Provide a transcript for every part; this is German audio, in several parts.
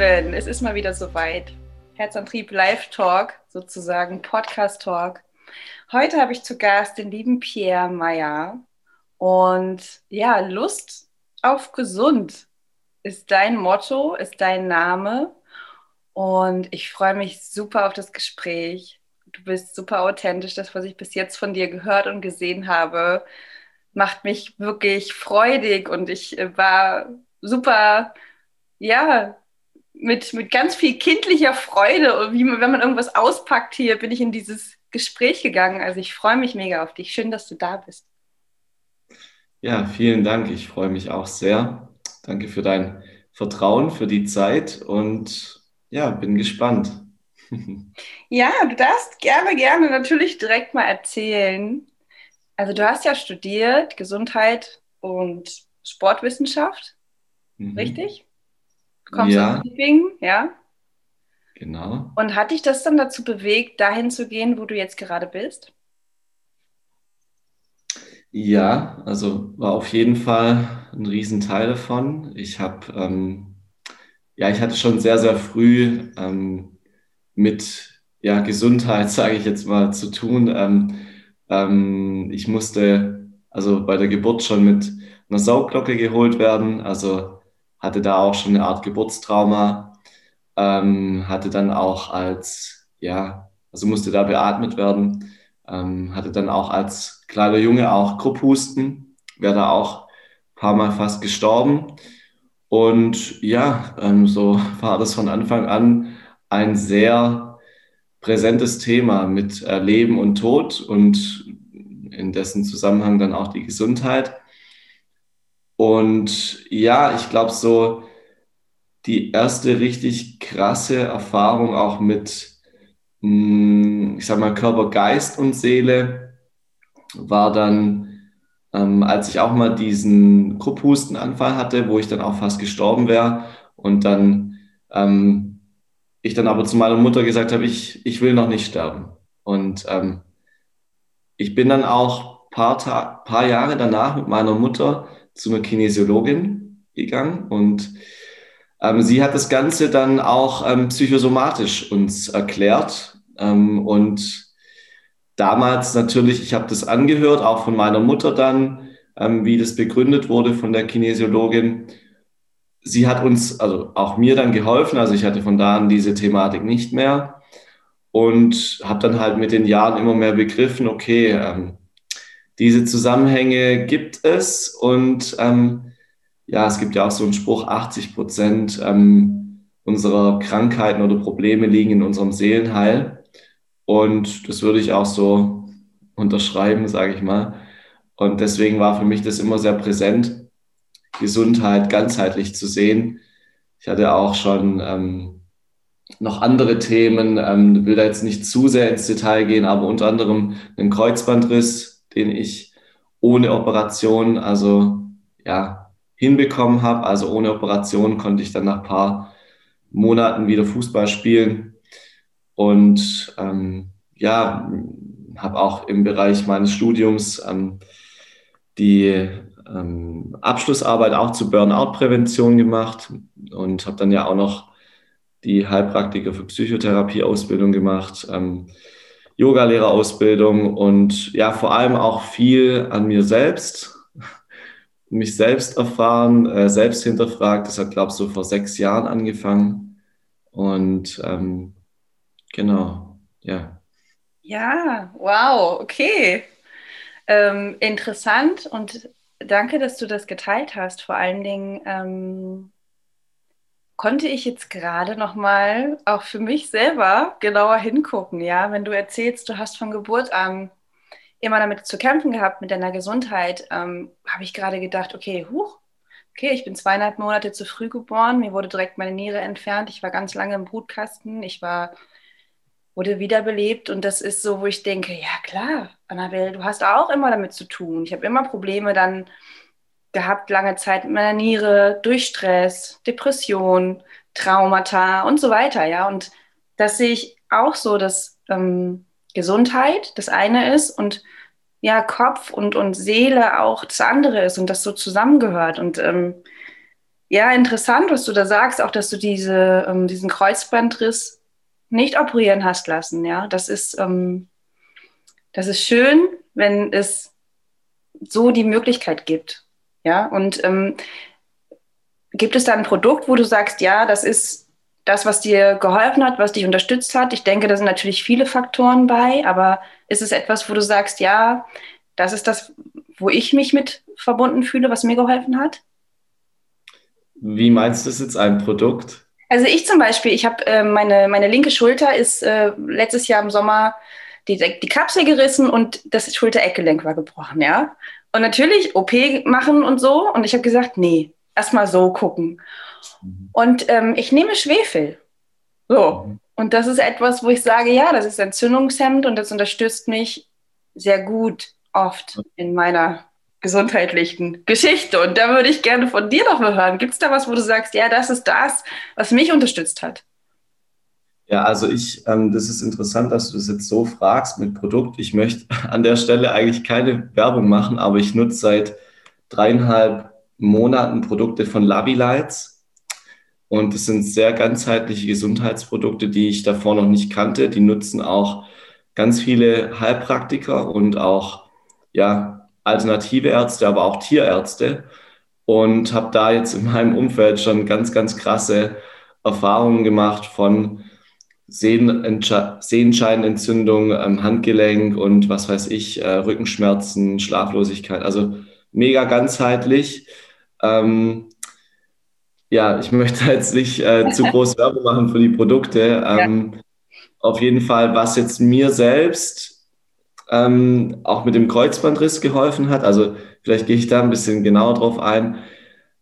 Lieben, es ist mal wieder soweit. Herzantrieb Live Talk, sozusagen Podcast Talk. Heute habe ich zu Gast den lieben Pierre Meyer. Und ja, Lust auf gesund ist dein Motto, ist dein Name. Und ich freue mich super auf das Gespräch. Du bist super authentisch. Das, was ich bis jetzt von dir gehört und gesehen habe, macht mich wirklich freudig. Und ich äh, war super, ja, mit, mit ganz viel kindlicher Freude. Und wie man, wenn man irgendwas auspackt hier, bin ich in dieses Gespräch gegangen. Also ich freue mich mega auf dich. Schön, dass du da bist. Ja, vielen Dank. Ich freue mich auch sehr. Danke für dein Vertrauen, für die Zeit und ja, bin gespannt. Ja, du darfst gerne, gerne natürlich direkt mal erzählen. Also du hast ja studiert Gesundheit und Sportwissenschaft, mhm. richtig? Du kommst ja. aus Liebingen, ja? Genau. Und hat dich das dann dazu bewegt, dahin zu gehen, wo du jetzt gerade bist? Ja, also war auf jeden Fall ein Riesenteil davon. Ich habe, ähm, ja, ich hatte schon sehr, sehr früh ähm, mit ja, Gesundheit, sage ich jetzt mal, zu tun. Ähm, ähm, ich musste also bei der Geburt schon mit einer Saugglocke geholt werden, also hatte da auch schon eine Art Geburtstrauma, ähm, hatte dann auch als, ja, also musste da beatmet werden, ähm, hatte dann auch als kleiner Junge auch Krupphusten, wäre da auch ein paar Mal fast gestorben. Und ja, ähm, so war das von Anfang an ein sehr präsentes Thema mit äh, Leben und Tod und in dessen Zusammenhang dann auch die Gesundheit. Und ja, ich glaube, so die erste richtig krasse Erfahrung auch mit, hm, ich sag mal, Körper, Geist und Seele war dann, ähm, als ich auch mal diesen Krupphustenanfall hatte, wo ich dann auch fast gestorben wäre und dann ähm, ich dann aber zu meiner Mutter gesagt habe, ich, ich will noch nicht sterben. Und ähm, ich bin dann auch paar, paar Jahre danach mit meiner Mutter zu einer Kinesiologin gegangen und ähm, sie hat das Ganze dann auch ähm, psychosomatisch uns erklärt. Ähm, und damals natürlich, ich habe das angehört, auch von meiner Mutter dann, ähm, wie das begründet wurde von der Kinesiologin sie hat uns, also auch mir dann geholfen. Also ich hatte von da an diese Thematik nicht mehr und habe dann halt mit den Jahren immer mehr begriffen, okay, ähm, diese Zusammenhänge gibt es und ähm, ja, es gibt ja auch so einen Spruch, 80 Prozent ähm, unserer Krankheiten oder Probleme liegen in unserem Seelenheil und das würde ich auch so unterschreiben, sage ich mal. Und deswegen war für mich das immer sehr präsent Gesundheit ganzheitlich zu sehen. Ich hatte auch schon ähm, noch andere Themen, ähm, will da jetzt nicht zu sehr ins Detail gehen, aber unter anderem einen Kreuzbandriss, den ich ohne Operation, also ja, hinbekommen habe. Also ohne Operation konnte ich dann nach ein paar Monaten wieder Fußball spielen und ähm, ja, habe auch im Bereich meines Studiums ähm, die ähm, Abschlussarbeit auch zur Burnout-Prävention gemacht und habe dann ja auch noch die Heilpraktiker für Psychotherapie-Ausbildung gemacht, ähm, Yogalehrerausbildung und ja, vor allem auch viel an mir selbst, mich selbst erfahren, äh, selbst hinterfragt. Das hat, glaube ich, so vor sechs Jahren angefangen. Und ähm, genau, ja. Ja, wow, okay. Ähm, interessant und danke, dass du das geteilt hast. Vor allen Dingen ähm, konnte ich jetzt gerade noch mal auch für mich selber genauer hingucken. Ja, wenn du erzählst, du hast von Geburt an immer damit zu kämpfen gehabt mit deiner Gesundheit, ähm, habe ich gerade gedacht, okay, huch, okay, ich bin zweieinhalb Monate zu früh geboren, mir wurde direkt meine Niere entfernt, ich war ganz lange im Brutkasten, ich war wurde wiederbelebt und das ist so, wo ich denke, ja klar, Annabelle, du hast auch immer damit zu tun. Ich habe immer Probleme dann gehabt, lange Zeit mit meiner Niere, durch Stress, Depression, Traumata und so weiter, ja. Und das sehe ich auch so, dass ähm, Gesundheit das eine ist und ja, Kopf und, und Seele auch das andere ist und das so zusammengehört. Und ähm, Ja, interessant, was du da sagst, auch dass du diese, ähm, diesen Kreuzbandriss nicht operieren hast lassen. Ja, das ist, ähm, das ist schön, wenn es so die Möglichkeit gibt. Ja, und ähm, gibt es da ein Produkt, wo du sagst, ja, das ist das, was dir geholfen hat, was dich unterstützt hat? Ich denke, da sind natürlich viele Faktoren bei, aber ist es etwas, wo du sagst, ja, das ist das, wo ich mich mit verbunden fühle, was mir geholfen hat? Wie meinst du das jetzt, ein Produkt? Also ich zum Beispiel, ich habe äh, meine, meine linke Schulter ist äh, letztes Jahr im Sommer die, die Kapsel gerissen und das Schulter-Eckgelenk war gebrochen, ja. Und natürlich OP machen und so. Und ich habe gesagt, nee, erstmal so gucken. Mhm. Und ähm, ich nehme Schwefel. So. Mhm. Und das ist etwas, wo ich sage, ja, das ist Entzündungshemd und das unterstützt mich sehr gut oft in meiner gesundheitlichen Geschichte. Und da würde ich gerne von dir noch mal hören. Gibt es da was, wo du sagst, ja, das ist das, was mich unterstützt hat? Ja, also ich, ähm, das ist interessant, dass du das jetzt so fragst mit Produkt. Ich möchte an der Stelle eigentlich keine Werbung machen, aber ich nutze seit dreieinhalb Monaten Produkte von Lavilights. Und das sind sehr ganzheitliche Gesundheitsprodukte, die ich davor noch nicht kannte. Die nutzen auch ganz viele Heilpraktiker und auch ja, alternative Ärzte, aber auch Tierärzte. Und habe da jetzt in meinem Umfeld schon ganz, ganz krasse Erfahrungen gemacht von Sehenscheinentzündung am Handgelenk und was weiß ich, äh, Rückenschmerzen, Schlaflosigkeit. Also mega ganzheitlich. Ähm, ja, ich möchte jetzt nicht äh, zu groß Werbung machen für die Produkte. Ähm, ja. Auf jeden Fall, was jetzt mir selbst ähm, auch mit dem Kreuzbandriss geholfen hat. Also vielleicht gehe ich da ein bisschen genauer drauf ein.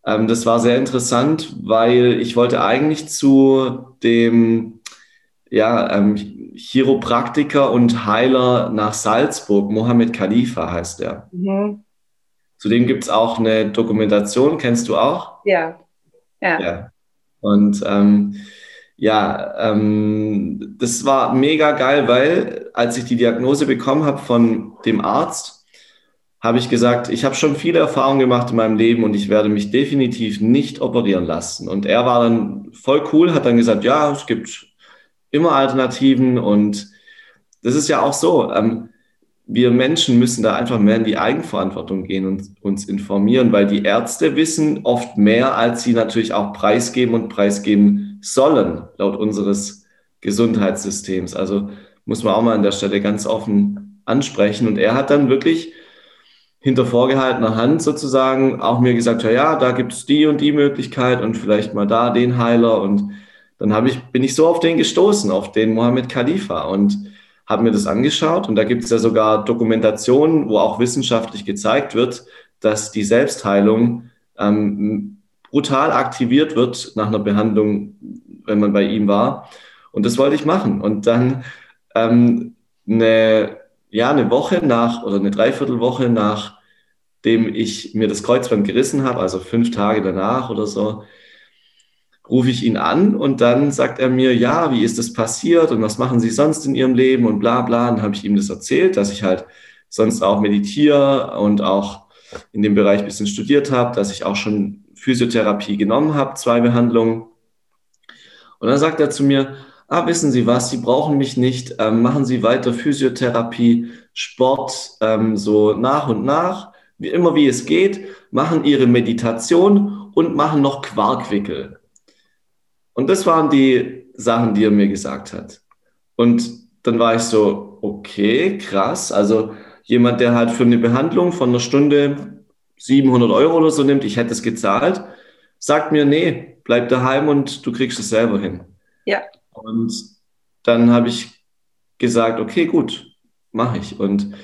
Ähm, das war sehr interessant, weil ich wollte eigentlich zu dem ja, ähm, Chiropraktiker und Heiler nach Salzburg, Mohammed Khalifa heißt er. Mhm. Zudem gibt es auch eine Dokumentation, kennst du auch? Ja. Ja. ja. Und ähm, ja, ähm, das war mega geil, weil als ich die Diagnose bekommen habe von dem Arzt, habe ich gesagt, ich habe schon viele Erfahrungen gemacht in meinem Leben und ich werde mich definitiv nicht operieren lassen. Und er war dann voll cool, hat dann gesagt, ja, es gibt immer Alternativen und das ist ja auch so. Ähm, wir Menschen müssen da einfach mehr in die Eigenverantwortung gehen und uns informieren, weil die Ärzte wissen oft mehr, als sie natürlich auch preisgeben und preisgeben sollen, laut unseres Gesundheitssystems. Also muss man auch mal an der Stelle ganz offen ansprechen. Und er hat dann wirklich hinter vorgehaltener Hand sozusagen auch mir gesagt, ja, ja, da gibt es die und die Möglichkeit und vielleicht mal da den Heiler. Und dann habe ich, bin ich so auf den gestoßen, auf den Mohammed Khalifa. Und habe mir das angeschaut und da gibt es ja sogar Dokumentationen, wo auch wissenschaftlich gezeigt wird, dass die Selbstheilung ähm, brutal aktiviert wird nach einer Behandlung, wenn man bei ihm war. Und das wollte ich machen. Und dann ähm, eine, ja, eine Woche nach oder eine Dreiviertelwoche nachdem ich mir das Kreuzband gerissen habe, also fünf Tage danach oder so, rufe ich ihn an und dann sagt er mir, ja, wie ist das passiert und was machen Sie sonst in Ihrem Leben und bla bla. Dann habe ich ihm das erzählt, dass ich halt sonst auch meditiere und auch in dem Bereich ein bisschen studiert habe, dass ich auch schon Physiotherapie genommen habe, zwei Behandlungen. Und dann sagt er zu mir, ah, wissen Sie was, Sie brauchen mich nicht, ähm, machen Sie weiter Physiotherapie, Sport, ähm, so nach und nach, wie immer wie es geht, machen Ihre Meditation und machen noch Quarkwickel. Und das waren die Sachen, die er mir gesagt hat. Und dann war ich so, okay, krass. Also jemand, der halt für eine Behandlung von einer Stunde 700 Euro oder so nimmt, ich hätte es gezahlt, sagt mir, nee, bleib daheim und du kriegst es selber hin. Ja. Und dann habe ich gesagt, okay, gut, mache ich. Und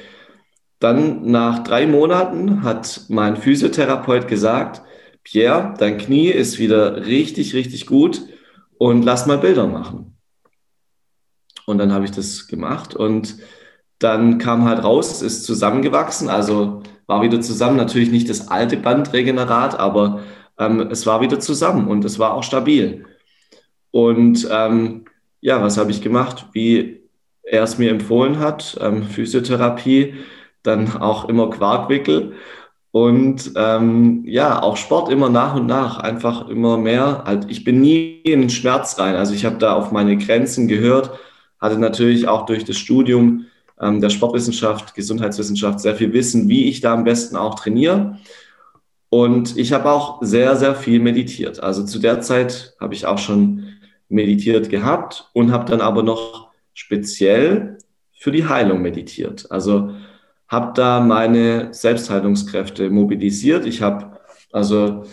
dann nach drei Monaten hat mein Physiotherapeut gesagt, Pierre, dein Knie ist wieder richtig, richtig gut und lass mal Bilder machen. Und dann habe ich das gemacht und dann kam halt raus, es ist zusammengewachsen, also war wieder zusammen, natürlich nicht das alte Bandregenerat, aber ähm, es war wieder zusammen und es war auch stabil. Und ähm, ja, was habe ich gemacht? Wie er es mir empfohlen hat, ähm, Physiotherapie, dann auch immer Quarkwickel Und ähm, ja, auch Sport immer nach und nach, einfach immer mehr. Halt, ich bin nie in den Schmerz rein. Also ich habe da auf meine Grenzen gehört, hatte natürlich auch durch das Studium ähm, der Sportwissenschaft, Gesundheitswissenschaft sehr viel Wissen, wie ich da am besten auch trainiere. Und ich habe auch sehr, sehr viel meditiert. Also zu der Zeit habe ich auch schon meditiert gehabt und habe dann aber noch speziell für die Heilung meditiert. Also habe da meine Selbstheilungskräfte mobilisiert. Ich habe also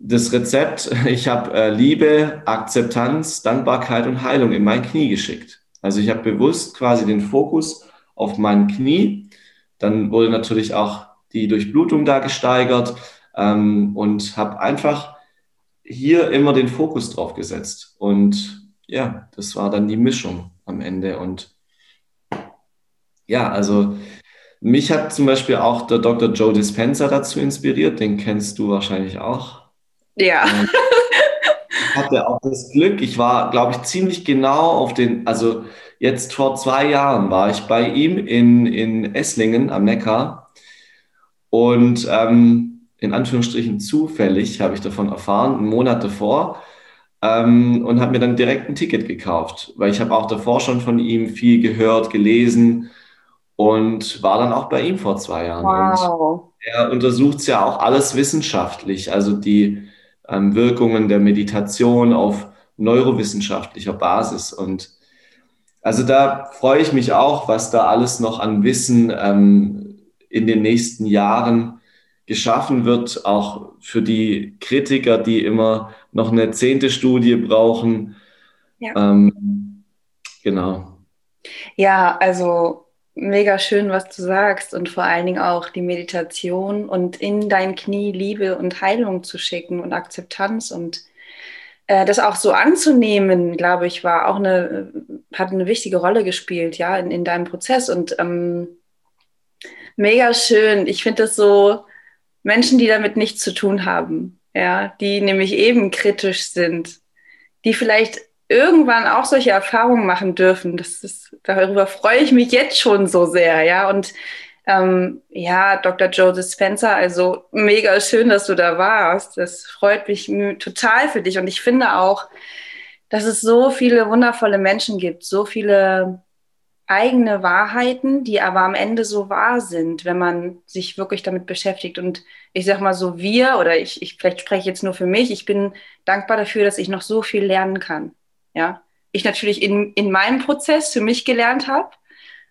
das Rezept, ich habe äh, Liebe, Akzeptanz, Dankbarkeit und Heilung in mein Knie geschickt. Also ich habe bewusst quasi den Fokus auf mein Knie. Dann wurde natürlich auch die Durchblutung da gesteigert ähm, und habe einfach hier immer den Fokus drauf gesetzt. Und ja, das war dann die Mischung am Ende. Und ja, also mich hat zum Beispiel auch der Dr. Joe Dispenza dazu inspiriert. Den kennst du wahrscheinlich auch. Ja. Ähm, hatte auch das Glück, ich war, glaube ich, ziemlich genau auf den, also jetzt vor zwei Jahren war ich bei ihm in, in Esslingen am Neckar und ähm, in Anführungsstrichen zufällig habe ich davon erfahren, einen Monat davor ähm, und habe mir dann direkt ein Ticket gekauft, weil ich habe auch davor schon von ihm viel gehört, gelesen und war dann auch bei ihm vor zwei Jahren. Wow. Und er untersucht es ja auch alles wissenschaftlich, also die ähm, Wirkungen der Meditation auf neurowissenschaftlicher Basis. Und also da freue ich mich auch, was da alles noch an Wissen ähm, in den nächsten Jahren geschaffen wird, auch für die Kritiker, die immer noch eine zehnte Studie brauchen. Ja. Ähm, genau. Ja, also mega schön, was du sagst und vor allen Dingen auch die Meditation und in dein Knie Liebe und Heilung zu schicken und Akzeptanz und äh, das auch so anzunehmen, glaube ich, war auch eine, hat eine wichtige Rolle gespielt, ja, in, in deinem Prozess und ähm, mega schön. Ich finde das so, Menschen, die damit nichts zu tun haben, ja, die nämlich eben kritisch sind, die vielleicht irgendwann auch solche Erfahrungen machen dürfen. Das ist, darüber freue ich mich jetzt schon so sehr, ja. Und ähm, ja, Dr. Joseph Spencer, also mega schön, dass du da warst. Das freut mich total für dich. Und ich finde auch, dass es so viele wundervolle Menschen gibt, so viele eigene Wahrheiten, die aber am Ende so wahr sind, wenn man sich wirklich damit beschäftigt. Und ich sag mal so, wir oder ich, ich vielleicht spreche jetzt nur für mich, ich bin dankbar dafür, dass ich noch so viel lernen kann ja, ich natürlich in, in meinem Prozess für mich gelernt habe,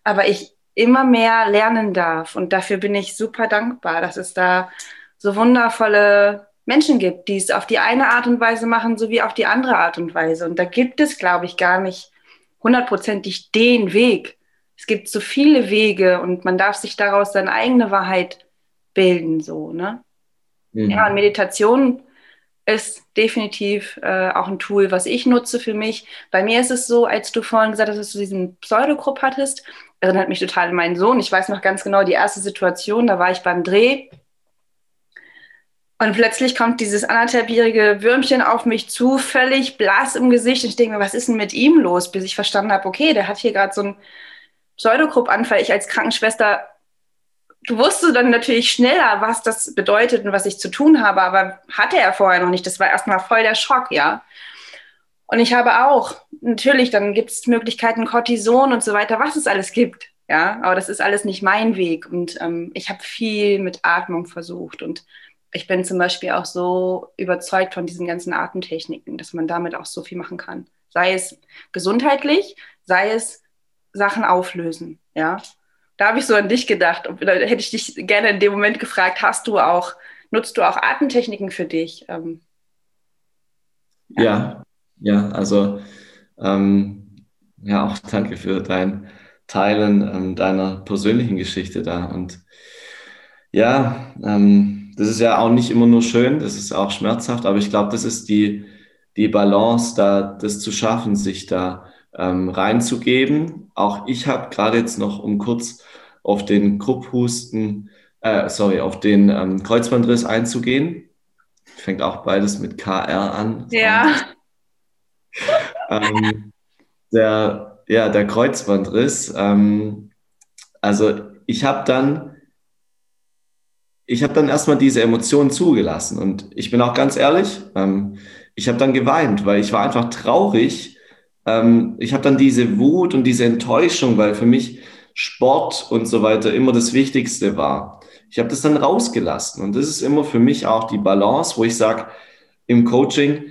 aber ich immer mehr lernen darf. Und dafür bin ich super dankbar, dass es da so wundervolle Menschen gibt, die es auf die eine Art und Weise machen, sowie auf die andere Art und Weise. Und da gibt es, glaube ich, gar nicht hundertprozentig den Weg. Es gibt so viele Wege und man darf sich daraus seine eigene Wahrheit bilden, so, ne? Mhm. Ja, und Meditation ist definitiv äh, auch ein Tool, was ich nutze für mich. Bei mir ist es so, als du vorhin gesagt hast, dass du diesen Pseudogrupp hattest, erinnert mich total an meinen Sohn. Ich weiß noch ganz genau die erste Situation, da war ich beim Dreh und plötzlich kommt dieses anderthalbjährige Würmchen auf mich zu, völlig blass im Gesicht. Und ich denke mir, was ist denn mit ihm los? Bis ich verstanden habe, okay, der hat hier gerade so einen Pseudogrupp-Anfall. Ich als Krankenschwester du wusstest dann natürlich schneller, was das bedeutet und was ich zu tun habe, aber hatte er vorher noch nicht. Das war erstmal voll der Schock, ja. Und ich habe auch, natürlich, dann gibt es Möglichkeiten, Cortison und so weiter, was es alles gibt. Ja, aber das ist alles nicht mein Weg. Und ähm, ich habe viel mit Atmung versucht. Und ich bin zum Beispiel auch so überzeugt von diesen ganzen Atemtechniken, dass man damit auch so viel machen kann. Sei es gesundheitlich, sei es Sachen auflösen. Ja, da habe ich so an dich gedacht. Da hätte ich dich gerne in dem Moment gefragt, hast du auch, nutzt du auch Atemtechniken für dich? Ähm, ja. ja. ja, also ähm, ja, auch danke für dein Teilen ähm, deiner persönlichen Geschichte da. Und ja, ähm, das ist ja auch nicht immer nur schön, das ist auch schmerzhaft, aber ich glaube, das ist die, die Balance, da das zu schaffen, sich da ähm, reinzugeben. Auch ich habe gerade jetzt noch, um kurz auf den Krupphusten, äh, sorry, auf den ähm, Kreuzbandriss einzugehen. Fängt auch beides mit KR an. Ja. ähm, der, ja, der Kreuzbandriss. Ähm, also ich habe dann ich habe dann erstmal diese Emotionen zugelassen. Und ich bin auch ganz ehrlich, ähm, ich habe dann geweint, weil ich war einfach traurig. Ähm, ich habe dann diese Wut und diese Enttäuschung, weil für mich Sport und so weiter immer das Wichtigste war. Ich habe das dann rausgelassen. Und das ist immer für mich auch die Balance, wo ich sage, im Coaching,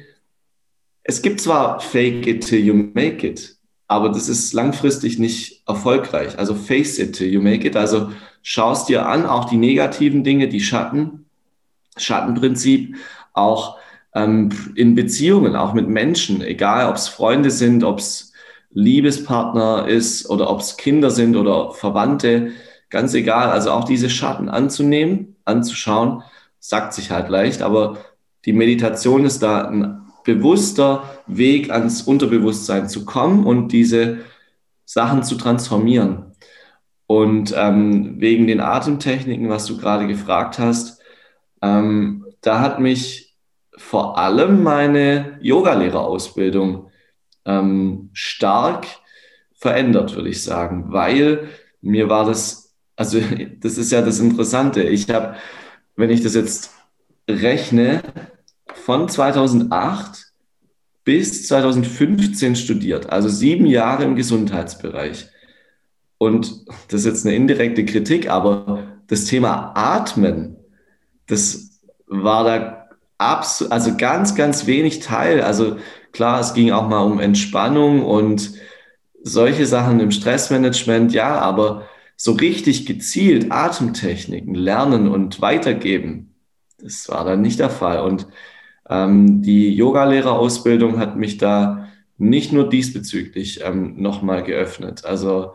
es gibt zwar Fake it till you make it, aber das ist langfristig nicht erfolgreich. Also face it till you make it. Also schaust dir an, auch die negativen Dinge, die Schatten, Schattenprinzip, auch ähm, in Beziehungen, auch mit Menschen, egal ob es Freunde sind, ob es Liebespartner ist oder ob es Kinder sind oder Verwandte, ganz egal. Also auch diese Schatten anzunehmen, anzuschauen, sagt sich halt leicht, aber die Meditation ist da ein bewusster Weg ans Unterbewusstsein zu kommen und diese Sachen zu transformieren. Und ähm, wegen den Atemtechniken, was du gerade gefragt hast, ähm, da hat mich vor allem meine Yogalehrerausbildung ähm, stark verändert, würde ich sagen, weil mir war das, also das ist ja das Interessante. Ich habe, wenn ich das jetzt rechne, von 2008 bis 2015 studiert, also sieben Jahre im Gesundheitsbereich. Und das ist jetzt eine indirekte Kritik, aber das Thema Atmen, das war da absolut, also ganz, ganz wenig Teil. Also klar, es ging auch mal um Entspannung und solche Sachen im Stressmanagement, ja, aber so richtig gezielt Atemtechniken lernen und weitergeben, das war dann nicht der Fall. Und ähm, die Yogalehrerausbildung hat mich da nicht nur diesbezüglich ähm, nochmal geöffnet. Also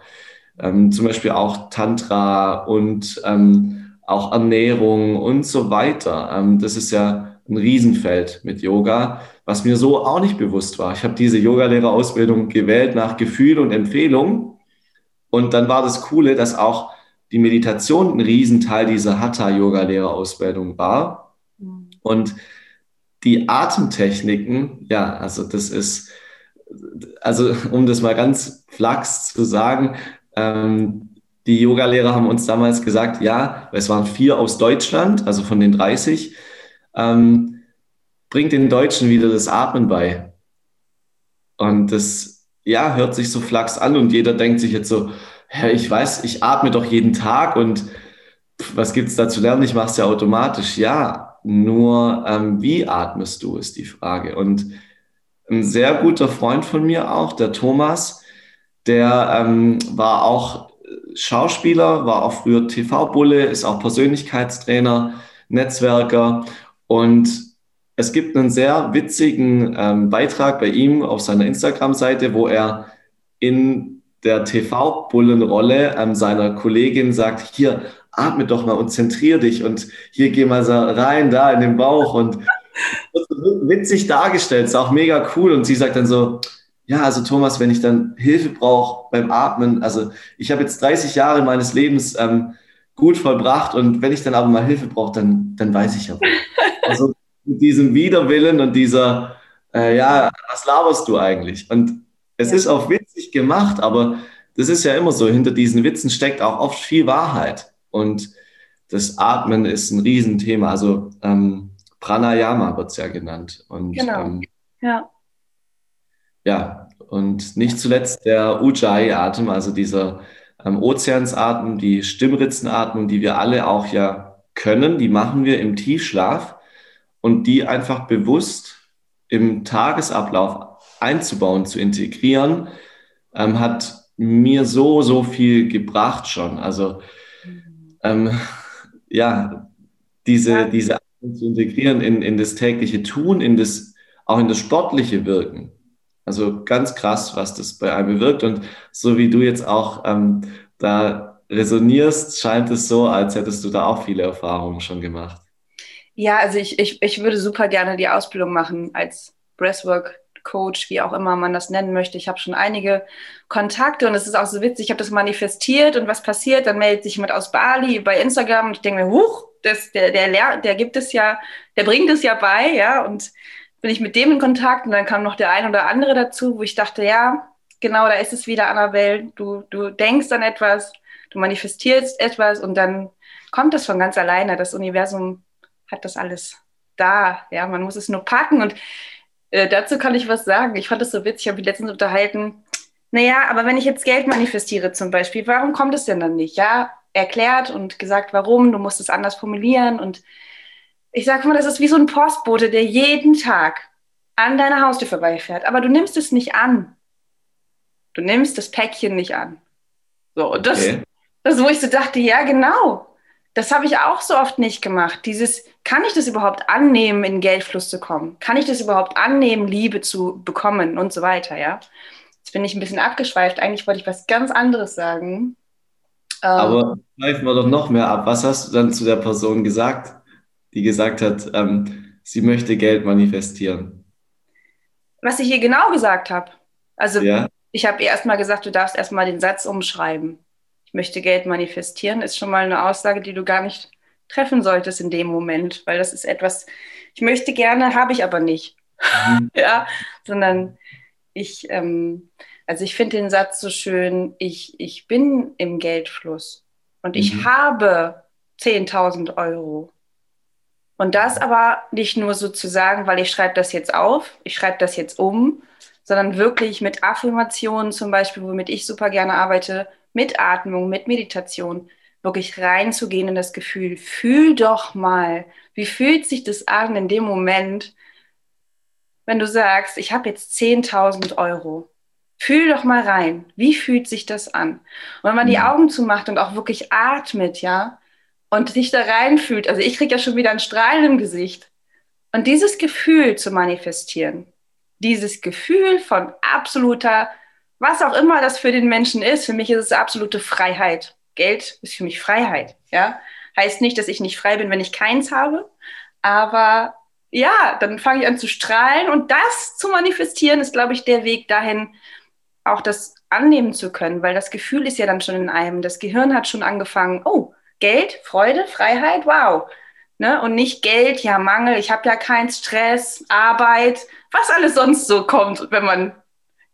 ähm, zum Beispiel auch Tantra und ähm, auch Ernährung und so weiter. Ähm, das ist ja ein Riesenfeld mit Yoga, was mir so auch nicht bewusst war. Ich habe diese Yogalehrerausbildung gewählt nach Gefühl und Empfehlung. Und dann war das Coole, dass auch die Meditation ein Riesenteil dieser Hatha-Yoga-Lehrerausbildung war. Mhm. Und die Atemtechniken, ja, also das ist, also um das mal ganz flachs zu sagen, ähm, die Yogalehrer haben uns damals gesagt, ja, es waren vier aus Deutschland, also von den 30, ähm, bringt den Deutschen wieder das Atmen bei. Und das, ja, hört sich so flachs an und jeder denkt sich jetzt so, ja, ich weiß, ich atme doch jeden Tag und was gibt es da zu lernen? Ich mache es ja automatisch. Ja, nur ähm, wie atmest du, ist die Frage. Und ein sehr guter Freund von mir auch, der Thomas, der ähm, war auch Schauspieler, war auch früher TV-Bulle, ist auch Persönlichkeitstrainer, Netzwerker und es gibt einen sehr witzigen ähm, Beitrag bei ihm auf seiner Instagram-Seite, wo er in der TV-Bullenrolle ähm, seiner Kollegin sagt, hier, atme doch mal und zentrier dich und hier geh mal so rein, da in den Bauch und witzig dargestellt, ist auch mega cool und sie sagt dann so, ja, also Thomas, wenn ich dann Hilfe brauche beim Atmen, also ich habe jetzt 30 Jahre meines Lebens ähm, gut vollbracht und wenn ich dann aber mal Hilfe brauche, dann, dann weiß ich ja. Also mit diesem Widerwillen und dieser, äh, ja, was laberst du eigentlich? Und es ja. ist auch witzig gemacht, aber das ist ja immer so, hinter diesen Witzen steckt auch oft viel Wahrheit. Und das Atmen ist ein Riesenthema. Also ähm, Pranayama wird es ja genannt. Und, genau. Ähm, ja. Ja, und nicht zuletzt der Ujjayi-Atem, also dieser ähm, Ozeansatmen, die Stimmritzenatmung, die wir alle auch ja können, die machen wir im Tiefschlaf und die einfach bewusst im Tagesablauf einzubauen, zu integrieren, ähm, hat mir so, so viel gebracht schon. Also ähm, ja, diese, ja. diese zu integrieren in, in das tägliche Tun, in das, auch in das sportliche Wirken. Also ganz krass, was das bei einem bewirkt. Und so wie du jetzt auch ähm, da resonierst, scheint es so, als hättest du da auch viele Erfahrungen schon gemacht. Ja, also ich, ich, ich würde super gerne die Ausbildung machen als Breathwork Coach, wie auch immer man das nennen möchte. Ich habe schon einige Kontakte und es ist auch so witzig, ich habe das manifestiert und was passiert, dann meldet sich jemand aus Bali bei Instagram und ich denke mir, huch, das, der, der, der gibt es ja, der bringt es ja bei, ja, und bin ich mit dem in Kontakt und dann kam noch der ein oder andere dazu, wo ich dachte, ja, genau, da ist es wieder, Annabelle. Du, du denkst an etwas, du manifestierst etwas und dann kommt das von ganz alleine. Das Universum hat das alles da. Ja, man muss es nur packen. Und äh, dazu kann ich was sagen. Ich fand das so witzig. Ich habe mich letztens unterhalten. Naja, aber wenn ich jetzt Geld manifestiere zum Beispiel, warum kommt es denn dann nicht? Ja, erklärt und gesagt, warum. Du musst es anders formulieren. Und ich sage mal, das ist wie so ein Postbote, der jeden Tag an deiner Haustür vorbeifährt. Aber du nimmst es nicht an. Du nimmst das Päckchen nicht an. So, und das, okay. das wo ich so dachte, ja, genau. Das habe ich auch so oft nicht gemacht. Dieses, kann ich das überhaupt annehmen, in Geldfluss zu kommen? Kann ich das überhaupt annehmen, Liebe zu bekommen und so weiter, ja? Jetzt bin ich ein bisschen abgeschweift. Eigentlich wollte ich was ganz anderes sagen. Ähm, Aber schweifen wir doch noch mehr ab. Was hast du dann zu der Person gesagt, die gesagt hat, ähm, sie möchte Geld manifestieren? Was ich ihr genau gesagt habe. Also ja. ich habe ihr erstmal gesagt, du darfst erstmal den Satz umschreiben ich möchte Geld manifestieren, ist schon mal eine Aussage, die du gar nicht treffen solltest in dem Moment, weil das ist etwas, ich möchte gerne, habe ich aber nicht. Mhm. ja, sondern ich, ähm, also ich finde den Satz so schön, ich, ich bin im Geldfluss und ich mhm. habe 10.000 Euro. Und das aber nicht nur sozusagen, weil ich schreibe das jetzt auf, ich schreibe das jetzt um, sondern wirklich mit Affirmationen zum Beispiel, womit ich super gerne arbeite, mit Atmung, mit Meditation, wirklich reinzugehen in das Gefühl. Fühl doch mal, wie fühlt sich das an in dem Moment, wenn du sagst, ich habe jetzt 10.000 Euro. Fühl doch mal rein, wie fühlt sich das an? Und wenn man die mhm. Augen zumacht und auch wirklich atmet, ja, und sich da reinfühlt, also ich kriege ja schon wieder ein Strahlen im Gesicht. Und dieses Gefühl zu manifestieren, dieses Gefühl von absoluter was auch immer das für den Menschen ist, für mich ist es absolute Freiheit. Geld ist für mich Freiheit, ja. Heißt nicht, dass ich nicht frei bin, wenn ich keins habe, aber ja, dann fange ich an zu strahlen und das zu manifestieren ist, glaube ich, der Weg dahin, auch das annehmen zu können, weil das Gefühl ist ja dann schon in einem. Das Gehirn hat schon angefangen, oh, Geld, Freude, Freiheit, wow. Ne? Und nicht Geld, ja, Mangel, ich habe ja keinen Stress, Arbeit, was alles sonst so kommt, wenn man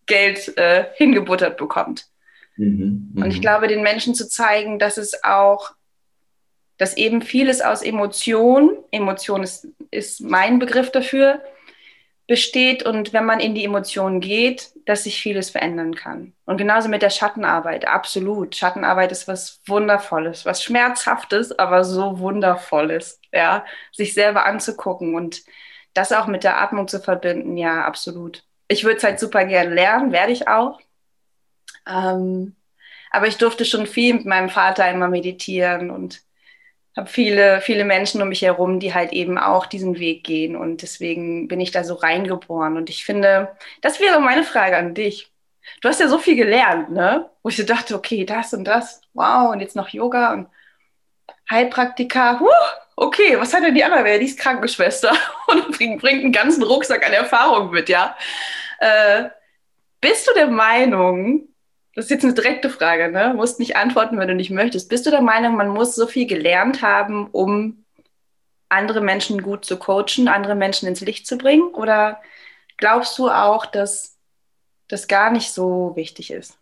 Geld äh, hingebuttert bekommt. Mhm, und ich mhm. glaube, den Menschen zu zeigen, dass es auch, dass eben vieles aus Emotionen, Emotion ist, ist mein Begriff dafür, besteht und wenn man in die Emotionen geht, dass sich vieles verändern kann. Und genauso mit der Schattenarbeit, absolut. Schattenarbeit ist was Wundervolles, was Schmerzhaftes, aber so Wundervolles, ja, sich selber anzugucken und das auch mit der Atmung zu verbinden, ja, absolut ich würde es halt super gerne lernen, werde ich auch. Ähm, aber ich durfte schon viel mit meinem Vater immer meditieren und habe viele, viele Menschen um mich herum, die halt eben auch diesen Weg gehen. Und deswegen bin ich da so reingeboren. Und ich finde, das wäre meine Frage an dich. Du hast ja so viel gelernt, ne? Wo ich so dachte, okay, das und das, wow, und jetzt noch Yoga und Heilpraktika, huh, okay, was hat denn die andere? Die ist Krankenschwester und bringt, bringt einen ganzen Rucksack an Erfahrung mit, ja. Äh, bist du der Meinung, das ist jetzt eine direkte Frage, ne? Du musst nicht antworten, wenn du nicht möchtest. Bist du der Meinung, man muss so viel gelernt haben, um andere Menschen gut zu coachen, andere Menschen ins Licht zu bringen? Oder glaubst du auch, dass das gar nicht so wichtig ist?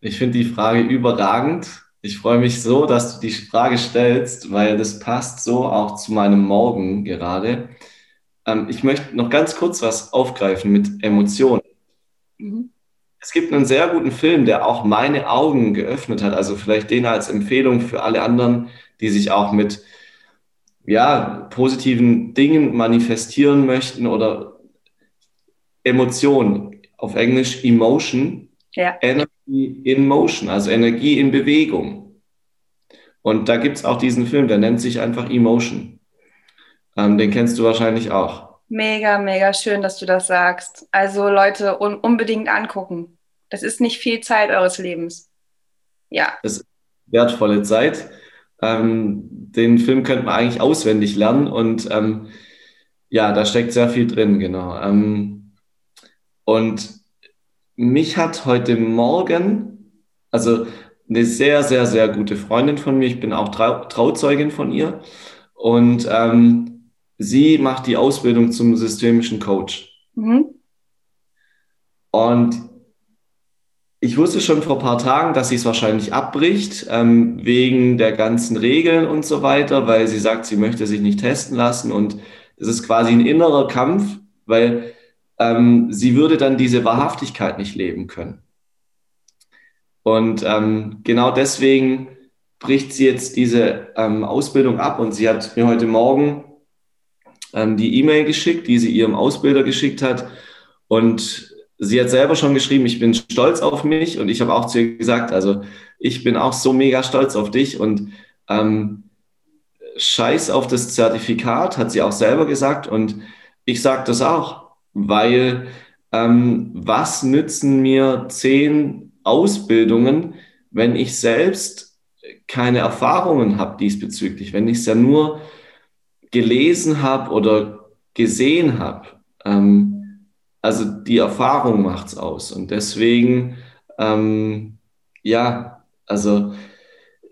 Ich finde die Frage überragend. Ich freue mich so, dass du die Frage stellst, weil das passt so auch zu meinem Morgen gerade. Ähm, ich möchte noch ganz kurz was aufgreifen mit Emotionen. Mhm. Es gibt einen sehr guten Film, der auch meine Augen geöffnet hat. Also vielleicht den als Empfehlung für alle anderen, die sich auch mit ja, positiven Dingen manifestieren möchten oder Emotionen, auf Englisch Emotion, ja. Energy in Motion, also Energie in Bewegung. Und da gibt es auch diesen Film, der nennt sich einfach Emotion. Ähm, den kennst du wahrscheinlich auch. Mega, mega schön, dass du das sagst. Also Leute, un unbedingt angucken. Das ist nicht viel Zeit eures Lebens. Ja. Das ist wertvolle Zeit. Ähm, den Film könnte man eigentlich auswendig lernen und ähm, ja, da steckt sehr viel drin, genau. Ähm, und mich hat heute Morgen, also eine sehr, sehr, sehr gute Freundin von mir, ich bin auch Trau Trauzeugin von ihr und ähm, sie macht die Ausbildung zum systemischen Coach. Mhm. Und ich wusste schon vor ein paar Tagen, dass sie es wahrscheinlich abbricht, ähm, wegen der ganzen Regeln und so weiter, weil sie sagt, sie möchte sich nicht testen lassen. Und es ist quasi ein innerer Kampf, weil ähm, sie würde dann diese Wahrhaftigkeit nicht leben können. Und ähm, genau deswegen bricht sie jetzt diese ähm, Ausbildung ab und sie hat mir heute Morgen ähm, die E-Mail geschickt, die sie ihrem Ausbilder geschickt hat. Und sie hat selber schon geschrieben, ich bin stolz auf mich. Und ich habe auch zu ihr gesagt, also ich bin auch so mega stolz auf dich. Und ähm, scheiß auf das Zertifikat, hat sie auch selber gesagt. Und ich sage das auch, weil ähm, was nützen mir zehn Ausbildungen, wenn ich selbst keine Erfahrungen habe diesbezüglich, wenn ich es ja nur gelesen habe oder gesehen habe. Ähm, also die Erfahrung macht es aus. Und deswegen, ähm, ja, also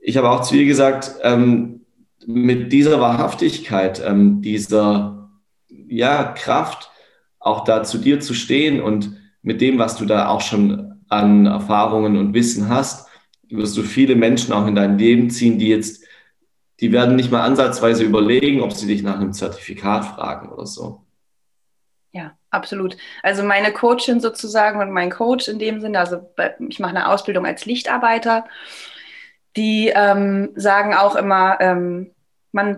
ich habe auch zu ihr gesagt, ähm, mit dieser Wahrhaftigkeit, ähm, dieser ja, Kraft, auch da zu dir zu stehen und mit dem, was du da auch schon an Erfahrungen und Wissen hast, wirst du viele Menschen auch in dein Leben ziehen, die jetzt die werden nicht mal ansatzweise überlegen, ob sie dich nach einem Zertifikat fragen oder so. Ja, absolut. Also meine Coachin sozusagen und mein Coach in dem Sinne, also ich mache eine Ausbildung als Lichtarbeiter, die ähm, sagen auch immer, ähm, man,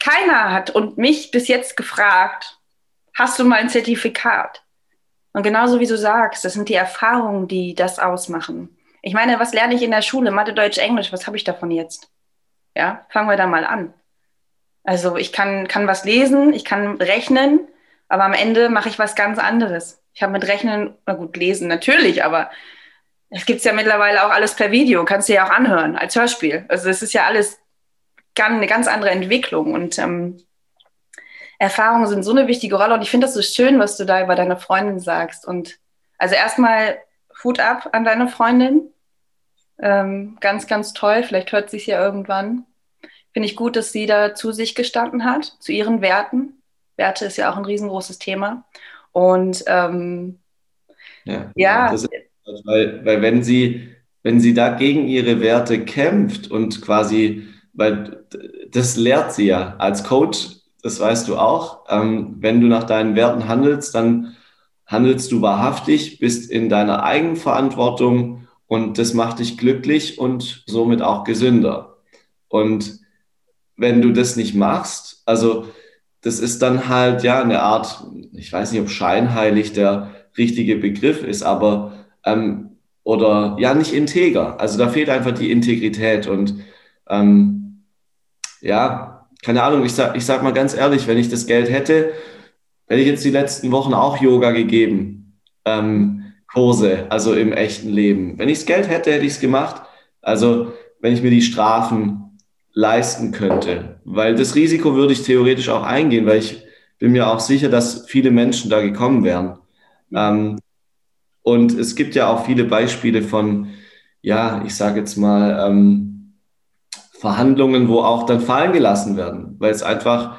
keiner hat und mich bis jetzt gefragt, hast du mal ein Zertifikat? Und genauso wie du sagst, das sind die Erfahrungen, die das ausmachen. Ich meine, was lerne ich in der Schule? Mathe, Deutsch, Englisch, was habe ich davon jetzt? Ja, fangen wir da mal an. Also ich kann, kann was lesen, ich kann rechnen, aber am Ende mache ich was ganz anderes. Ich habe mit Rechnen, na gut, lesen natürlich, aber es gibt ja mittlerweile auch alles per Video, kannst du ja auch anhören als Hörspiel. Also es ist ja alles eine ganz andere Entwicklung und ähm, Erfahrungen sind so eine wichtige Rolle und ich finde das so schön, was du da über deine Freundin sagst. Und also erstmal Hut ab an deine Freundin. Ähm, ganz, ganz toll. Vielleicht hört sie es ja irgendwann. Finde ich gut, dass sie da zu sich gestanden hat, zu ihren Werten. Werte ist ja auch ein riesengroßes Thema. Und ähm, ja, ja. Ist, weil, weil wenn sie, wenn sie da gegen ihre Werte kämpft und quasi, weil das lehrt sie ja als Coach, das weißt du auch, ähm, wenn du nach deinen Werten handelst, dann handelst du wahrhaftig, bist in deiner Eigenverantwortung und das macht dich glücklich und somit auch gesünder. Und wenn du das nicht machst, also das ist dann halt ja eine Art, ich weiß nicht, ob scheinheilig der richtige Begriff ist, aber ähm, oder ja nicht integer. Also da fehlt einfach die Integrität und ähm, ja, keine Ahnung, ich sag, ich sag mal ganz ehrlich, wenn ich das Geld hätte, hätte ich jetzt die letzten Wochen auch Yoga gegeben, ähm, Kurse, also im echten Leben. Wenn ich das Geld hätte, hätte ich es gemacht. Also wenn ich mir die Strafen leisten könnte. Weil das Risiko würde ich theoretisch auch eingehen, weil ich bin mir auch sicher, dass viele Menschen da gekommen wären. Ähm, und es gibt ja auch viele Beispiele von, ja, ich sage jetzt mal, ähm, Verhandlungen, wo auch dann fallen gelassen werden, weil es einfach,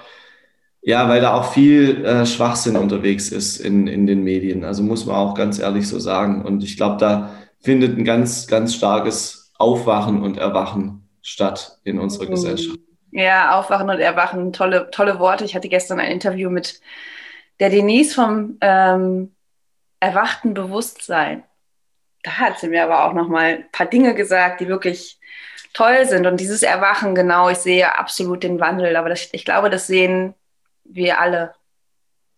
ja, weil da auch viel äh, Schwachsinn unterwegs ist in, in den Medien. Also muss man auch ganz ehrlich so sagen. Und ich glaube, da findet ein ganz, ganz starkes Aufwachen und Erwachen statt in unserer mhm. Gesellschaft. Ja, Aufwachen und Erwachen, tolle, tolle Worte. Ich hatte gestern ein Interview mit der Denise vom ähm, erwachten Bewusstsein. Da hat sie mir aber auch noch mal ein paar Dinge gesagt, die wirklich toll sind. Und dieses Erwachen, genau, ich sehe absolut den Wandel. Aber das, ich glaube, das sehen wir alle.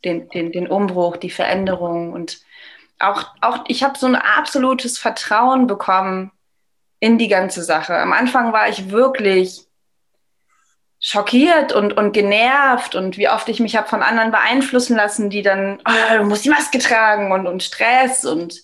Den, den, den Umbruch, die Veränderung. Und auch, auch ich habe so ein absolutes Vertrauen bekommen in die ganze Sache. Am Anfang war ich wirklich schockiert und, und genervt und wie oft ich mich habe von anderen beeinflussen lassen, die dann, oh, du musst die Maske tragen und, und Stress und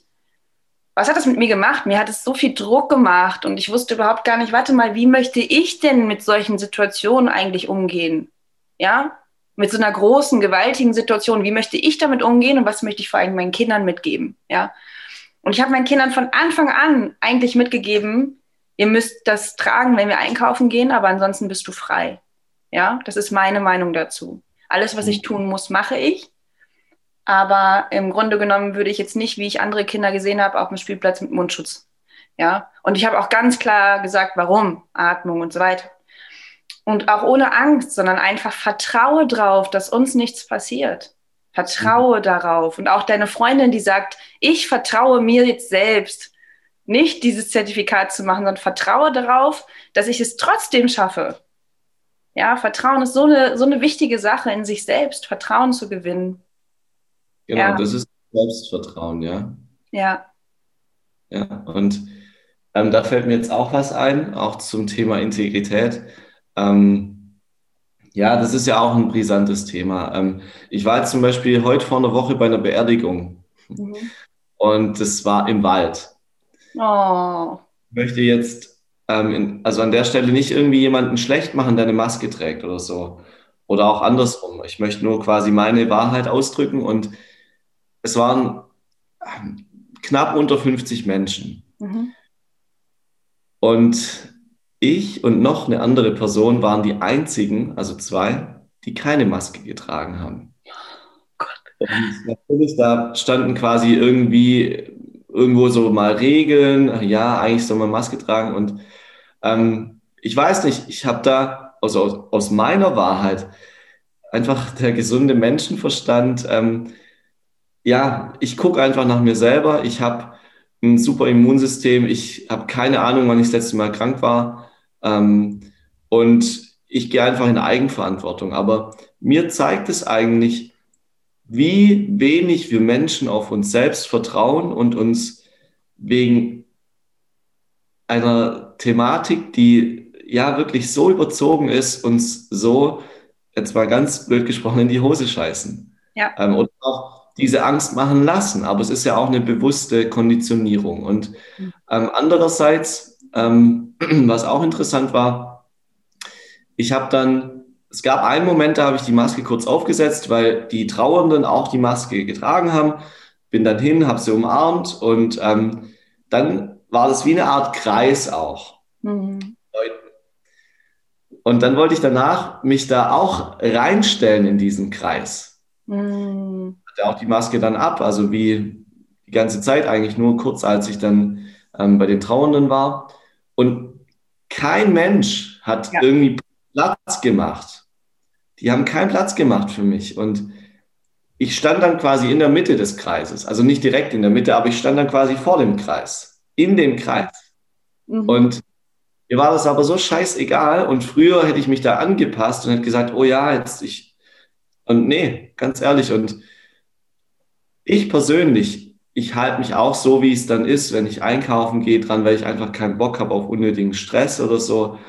was hat das mit mir gemacht? Mir hat es so viel Druck gemacht und ich wusste überhaupt gar nicht, warte mal, wie möchte ich denn mit solchen Situationen eigentlich umgehen? Ja, mit so einer großen, gewaltigen Situation, wie möchte ich damit umgehen und was möchte ich vor allem meinen Kindern mitgeben? Ja, und ich habe meinen Kindern von Anfang an eigentlich mitgegeben, ihr müsst das tragen, wenn wir einkaufen gehen, aber ansonsten bist du frei. Ja, das ist meine Meinung dazu. Alles, was ich tun muss, mache ich. aber im Grunde genommen würde ich jetzt nicht, wie ich andere Kinder gesehen habe, auf dem Spielplatz mit Mundschutz. Ja, und ich habe auch ganz klar gesagt, warum, Atmung und so weiter. Und auch ohne Angst, sondern einfach vertraue drauf, dass uns nichts passiert. Vertraue mhm. darauf. Und auch deine Freundin, die sagt, ich vertraue mir jetzt selbst, nicht dieses Zertifikat zu machen, sondern vertraue darauf, dass ich es trotzdem schaffe. Ja, Vertrauen ist so eine, so eine wichtige Sache in sich selbst, Vertrauen zu gewinnen. Genau, ja. das ist Selbstvertrauen, ja. Ja. Ja, und ähm, da fällt mir jetzt auch was ein, auch zum Thema Integrität. Ähm, ja, das ist ja auch ein brisantes Thema. Ähm, ich war jetzt zum Beispiel heute vor einer Woche bei einer Beerdigung mhm. und das war im Wald. Oh. Ich möchte jetzt, ähm, also an der Stelle nicht irgendwie jemanden schlecht machen, der eine Maske trägt oder so. Oder auch andersrum. Ich möchte nur quasi meine Wahrheit ausdrücken und es waren ähm, knapp unter 50 Menschen. Mhm. Und ich und noch eine andere Person waren die einzigen, also zwei, die keine Maske getragen haben. Und natürlich, da standen quasi irgendwie irgendwo so mal Regeln, ja, eigentlich soll man Maske tragen. Und ähm, ich weiß nicht, ich habe da also aus, aus, meiner Wahrheit einfach der gesunde Menschenverstand, ähm, ja, ich gucke einfach nach mir selber. Ich habe ein super Immunsystem. Ich habe keine Ahnung, wann ich das letzte Mal krank war. Ähm, und ich gehe einfach in Eigenverantwortung. Aber mir zeigt es eigentlich, wie wenig wir Menschen auf uns selbst vertrauen und uns wegen einer Thematik, die ja wirklich so überzogen ist, uns so, jetzt mal ganz blöd gesprochen, in die Hose scheißen. Ja. Ähm, oder auch diese Angst machen lassen. Aber es ist ja auch eine bewusste Konditionierung. Und mhm. ähm, andererseits, ähm, was auch interessant war, ich habe dann, es gab einen Moment, da habe ich die Maske kurz aufgesetzt, weil die Trauernden auch die Maske getragen haben. Bin dann hin, habe sie umarmt und ähm, dann war das wie eine Art Kreis auch. Mhm. Und dann wollte ich danach mich da auch reinstellen in diesen Kreis. Mhm hatte auch die Maske dann ab, also wie die ganze Zeit eigentlich nur kurz, als ich dann ähm, bei den Trauernden war. Und kein Mensch hat ja. irgendwie Platz gemacht. Die haben keinen Platz gemacht für mich. Und ich stand dann quasi in der Mitte des Kreises. Also nicht direkt in der Mitte, aber ich stand dann quasi vor dem Kreis. In dem Kreis. Mhm. Und mir war das aber so scheißegal. Und früher hätte ich mich da angepasst und hätte gesagt, oh ja, jetzt ich. Und nee, ganz ehrlich. Und ich persönlich, ich halte mich auch so, wie es dann ist, wenn ich einkaufen gehe, dran, weil ich einfach keinen Bock habe auf unnötigen Stress oder so.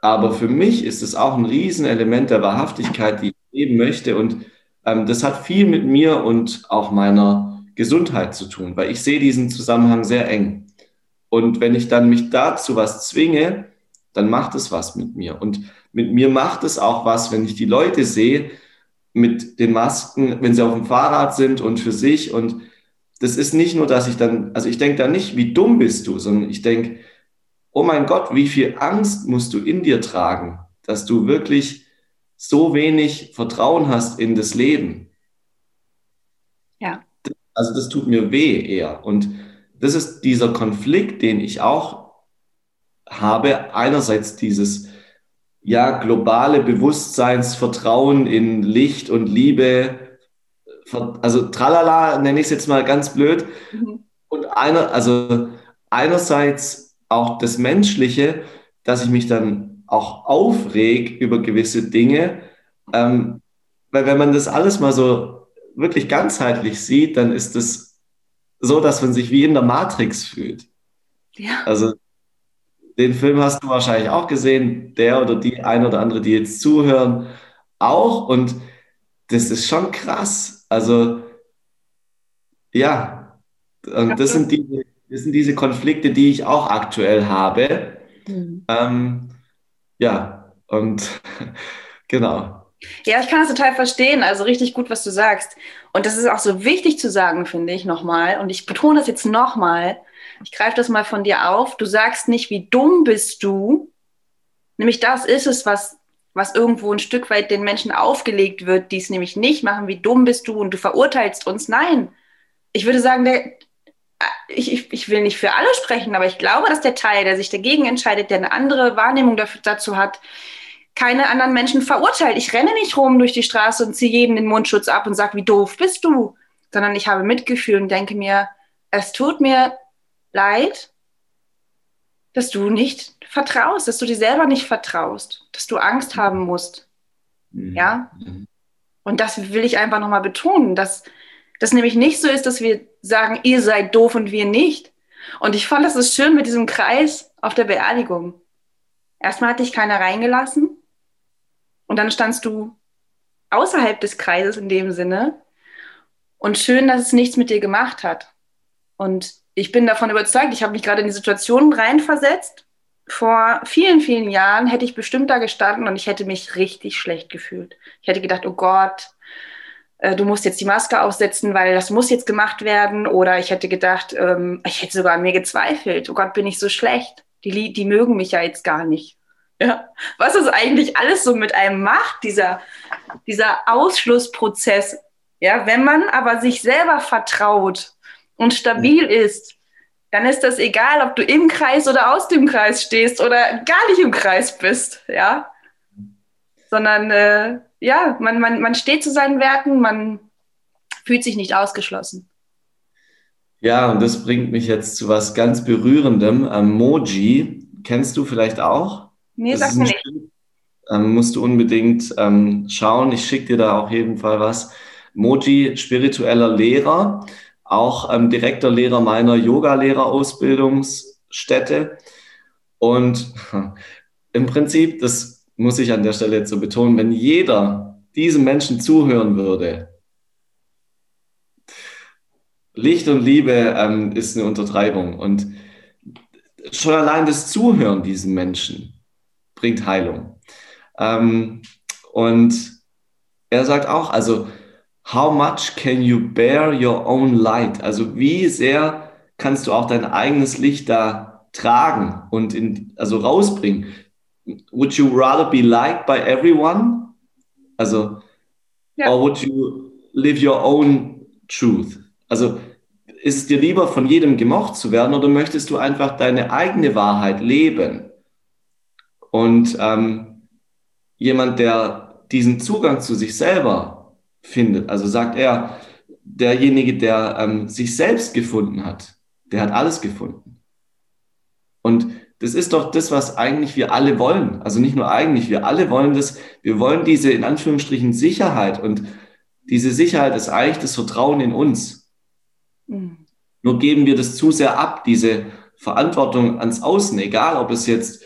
Aber für mich ist es auch ein Riesenelement der Wahrhaftigkeit, die ich leben möchte. Und ähm, das hat viel mit mir und auch meiner Gesundheit zu tun, weil ich sehe diesen Zusammenhang sehr eng. Und wenn ich dann mich dazu was zwinge, dann macht es was mit mir. Und mit mir macht es auch was, wenn ich die Leute sehe, mit den Masken, wenn sie auf dem Fahrrad sind und für sich. Und das ist nicht nur, dass ich dann, also ich denke da nicht, wie dumm bist du, sondern ich denke, oh mein Gott, wie viel Angst musst du in dir tragen, dass du wirklich so wenig Vertrauen hast in das Leben. Ja. Also das tut mir weh eher. Und das ist dieser Konflikt, den ich auch habe. Einerseits dieses, ja, globale Bewusstseinsvertrauen in Licht und Liebe, also tralala, nenne ich es jetzt mal ganz blöd. Mhm. Und einer, also einerseits auch das Menschliche, dass ich mich dann auch aufreg über gewisse Dinge, ähm, weil wenn man das alles mal so wirklich ganzheitlich sieht, dann ist es so, dass man sich wie in der Matrix fühlt. Ja. Also den Film hast du wahrscheinlich auch gesehen, der oder die ein oder andere, die jetzt zuhören, auch. Und das ist schon krass. Also, ja, und das sind, die, das sind diese Konflikte, die ich auch aktuell habe. Mhm. Ähm, ja, und genau. Ja, ich kann das total verstehen. Also richtig gut, was du sagst. Und das ist auch so wichtig zu sagen, finde ich nochmal. Und ich betone das jetzt nochmal. Ich greife das mal von dir auf. Du sagst nicht, wie dumm bist du. Nämlich das ist es, was was irgendwo ein Stück weit den Menschen aufgelegt wird, die es nämlich nicht machen, wie dumm bist du und du verurteilst uns. Nein, ich würde sagen, der, ich, ich, ich will nicht für alle sprechen, aber ich glaube, dass der Teil, der sich dagegen entscheidet, der eine andere Wahrnehmung dafür, dazu hat, keine anderen Menschen verurteilt. Ich renne nicht rum durch die Straße und ziehe jedem den Mundschutz ab und sage, wie doof bist du, sondern ich habe Mitgefühl und denke mir, es tut mir leid, dass du nicht vertraust, dass du dir selber nicht vertraust, dass du Angst haben musst. Mhm. Ja? Mhm. Und das will ich einfach nochmal betonen, dass das nämlich nicht so ist, dass wir sagen, ihr seid doof und wir nicht. Und ich fand das so schön mit diesem Kreis auf der Beerdigung. Erstmal hat dich keiner reingelassen und dann standst du außerhalb des Kreises in dem Sinne. Und schön, dass es nichts mit dir gemacht hat. Und ich bin davon überzeugt, ich habe mich gerade in die Situation reinversetzt. Vor vielen, vielen Jahren hätte ich bestimmt da gestanden und ich hätte mich richtig schlecht gefühlt. Ich hätte gedacht, oh Gott, äh, du musst jetzt die Maske aufsetzen, weil das muss jetzt gemacht werden. Oder ich hätte gedacht, ähm, ich hätte sogar an mir gezweifelt. Oh Gott, bin ich so schlecht. Die, die mögen mich ja jetzt gar nicht. Ja. Was es eigentlich alles so mit einem macht, dieser, dieser Ausschlussprozess. Ja, wenn man aber sich selber vertraut und stabil ist, dann ist das egal, ob du im Kreis oder aus dem Kreis stehst oder gar nicht im Kreis bist, ja. Sondern äh, ja, man, man, man steht zu seinen Werten, man fühlt sich nicht ausgeschlossen. Ja, und das bringt mich jetzt zu was ganz Berührendem. Emoji, kennst du vielleicht auch? Nee, sag mir nicht. Ähm, musst du unbedingt ähm, schauen. Ich schicke dir da auf jeden Fall was. Moji, spiritueller Lehrer auch ähm, direkter Lehrer meiner Yoga-Lehrerausbildungsstätte. Und im Prinzip, das muss ich an der Stelle jetzt so betonen, wenn jeder diesem Menschen zuhören würde, Licht und Liebe ähm, ist eine Untertreibung. Und schon allein das Zuhören diesen Menschen bringt Heilung. Ähm, und er sagt auch, also how much can you bear your own light? Also wie sehr kannst du auch dein eigenes Licht da tragen und in, also rausbringen? Would you rather be liked by everyone? Also, ja. or would you live your own truth? Also, ist es dir lieber, von jedem gemocht zu werden oder möchtest du einfach deine eigene Wahrheit leben? Und ähm, jemand, der diesen Zugang zu sich selber findet. Also sagt er, derjenige, der ähm, sich selbst gefunden hat, der hat alles gefunden. Und das ist doch das, was eigentlich wir alle wollen. Also nicht nur eigentlich, wir alle wollen das. Wir wollen diese in Anführungsstrichen Sicherheit. Und diese Sicherheit ist eigentlich das Vertrauen in uns. Mhm. Nur geben wir das zu sehr ab, diese Verantwortung ans Außen, egal ob es jetzt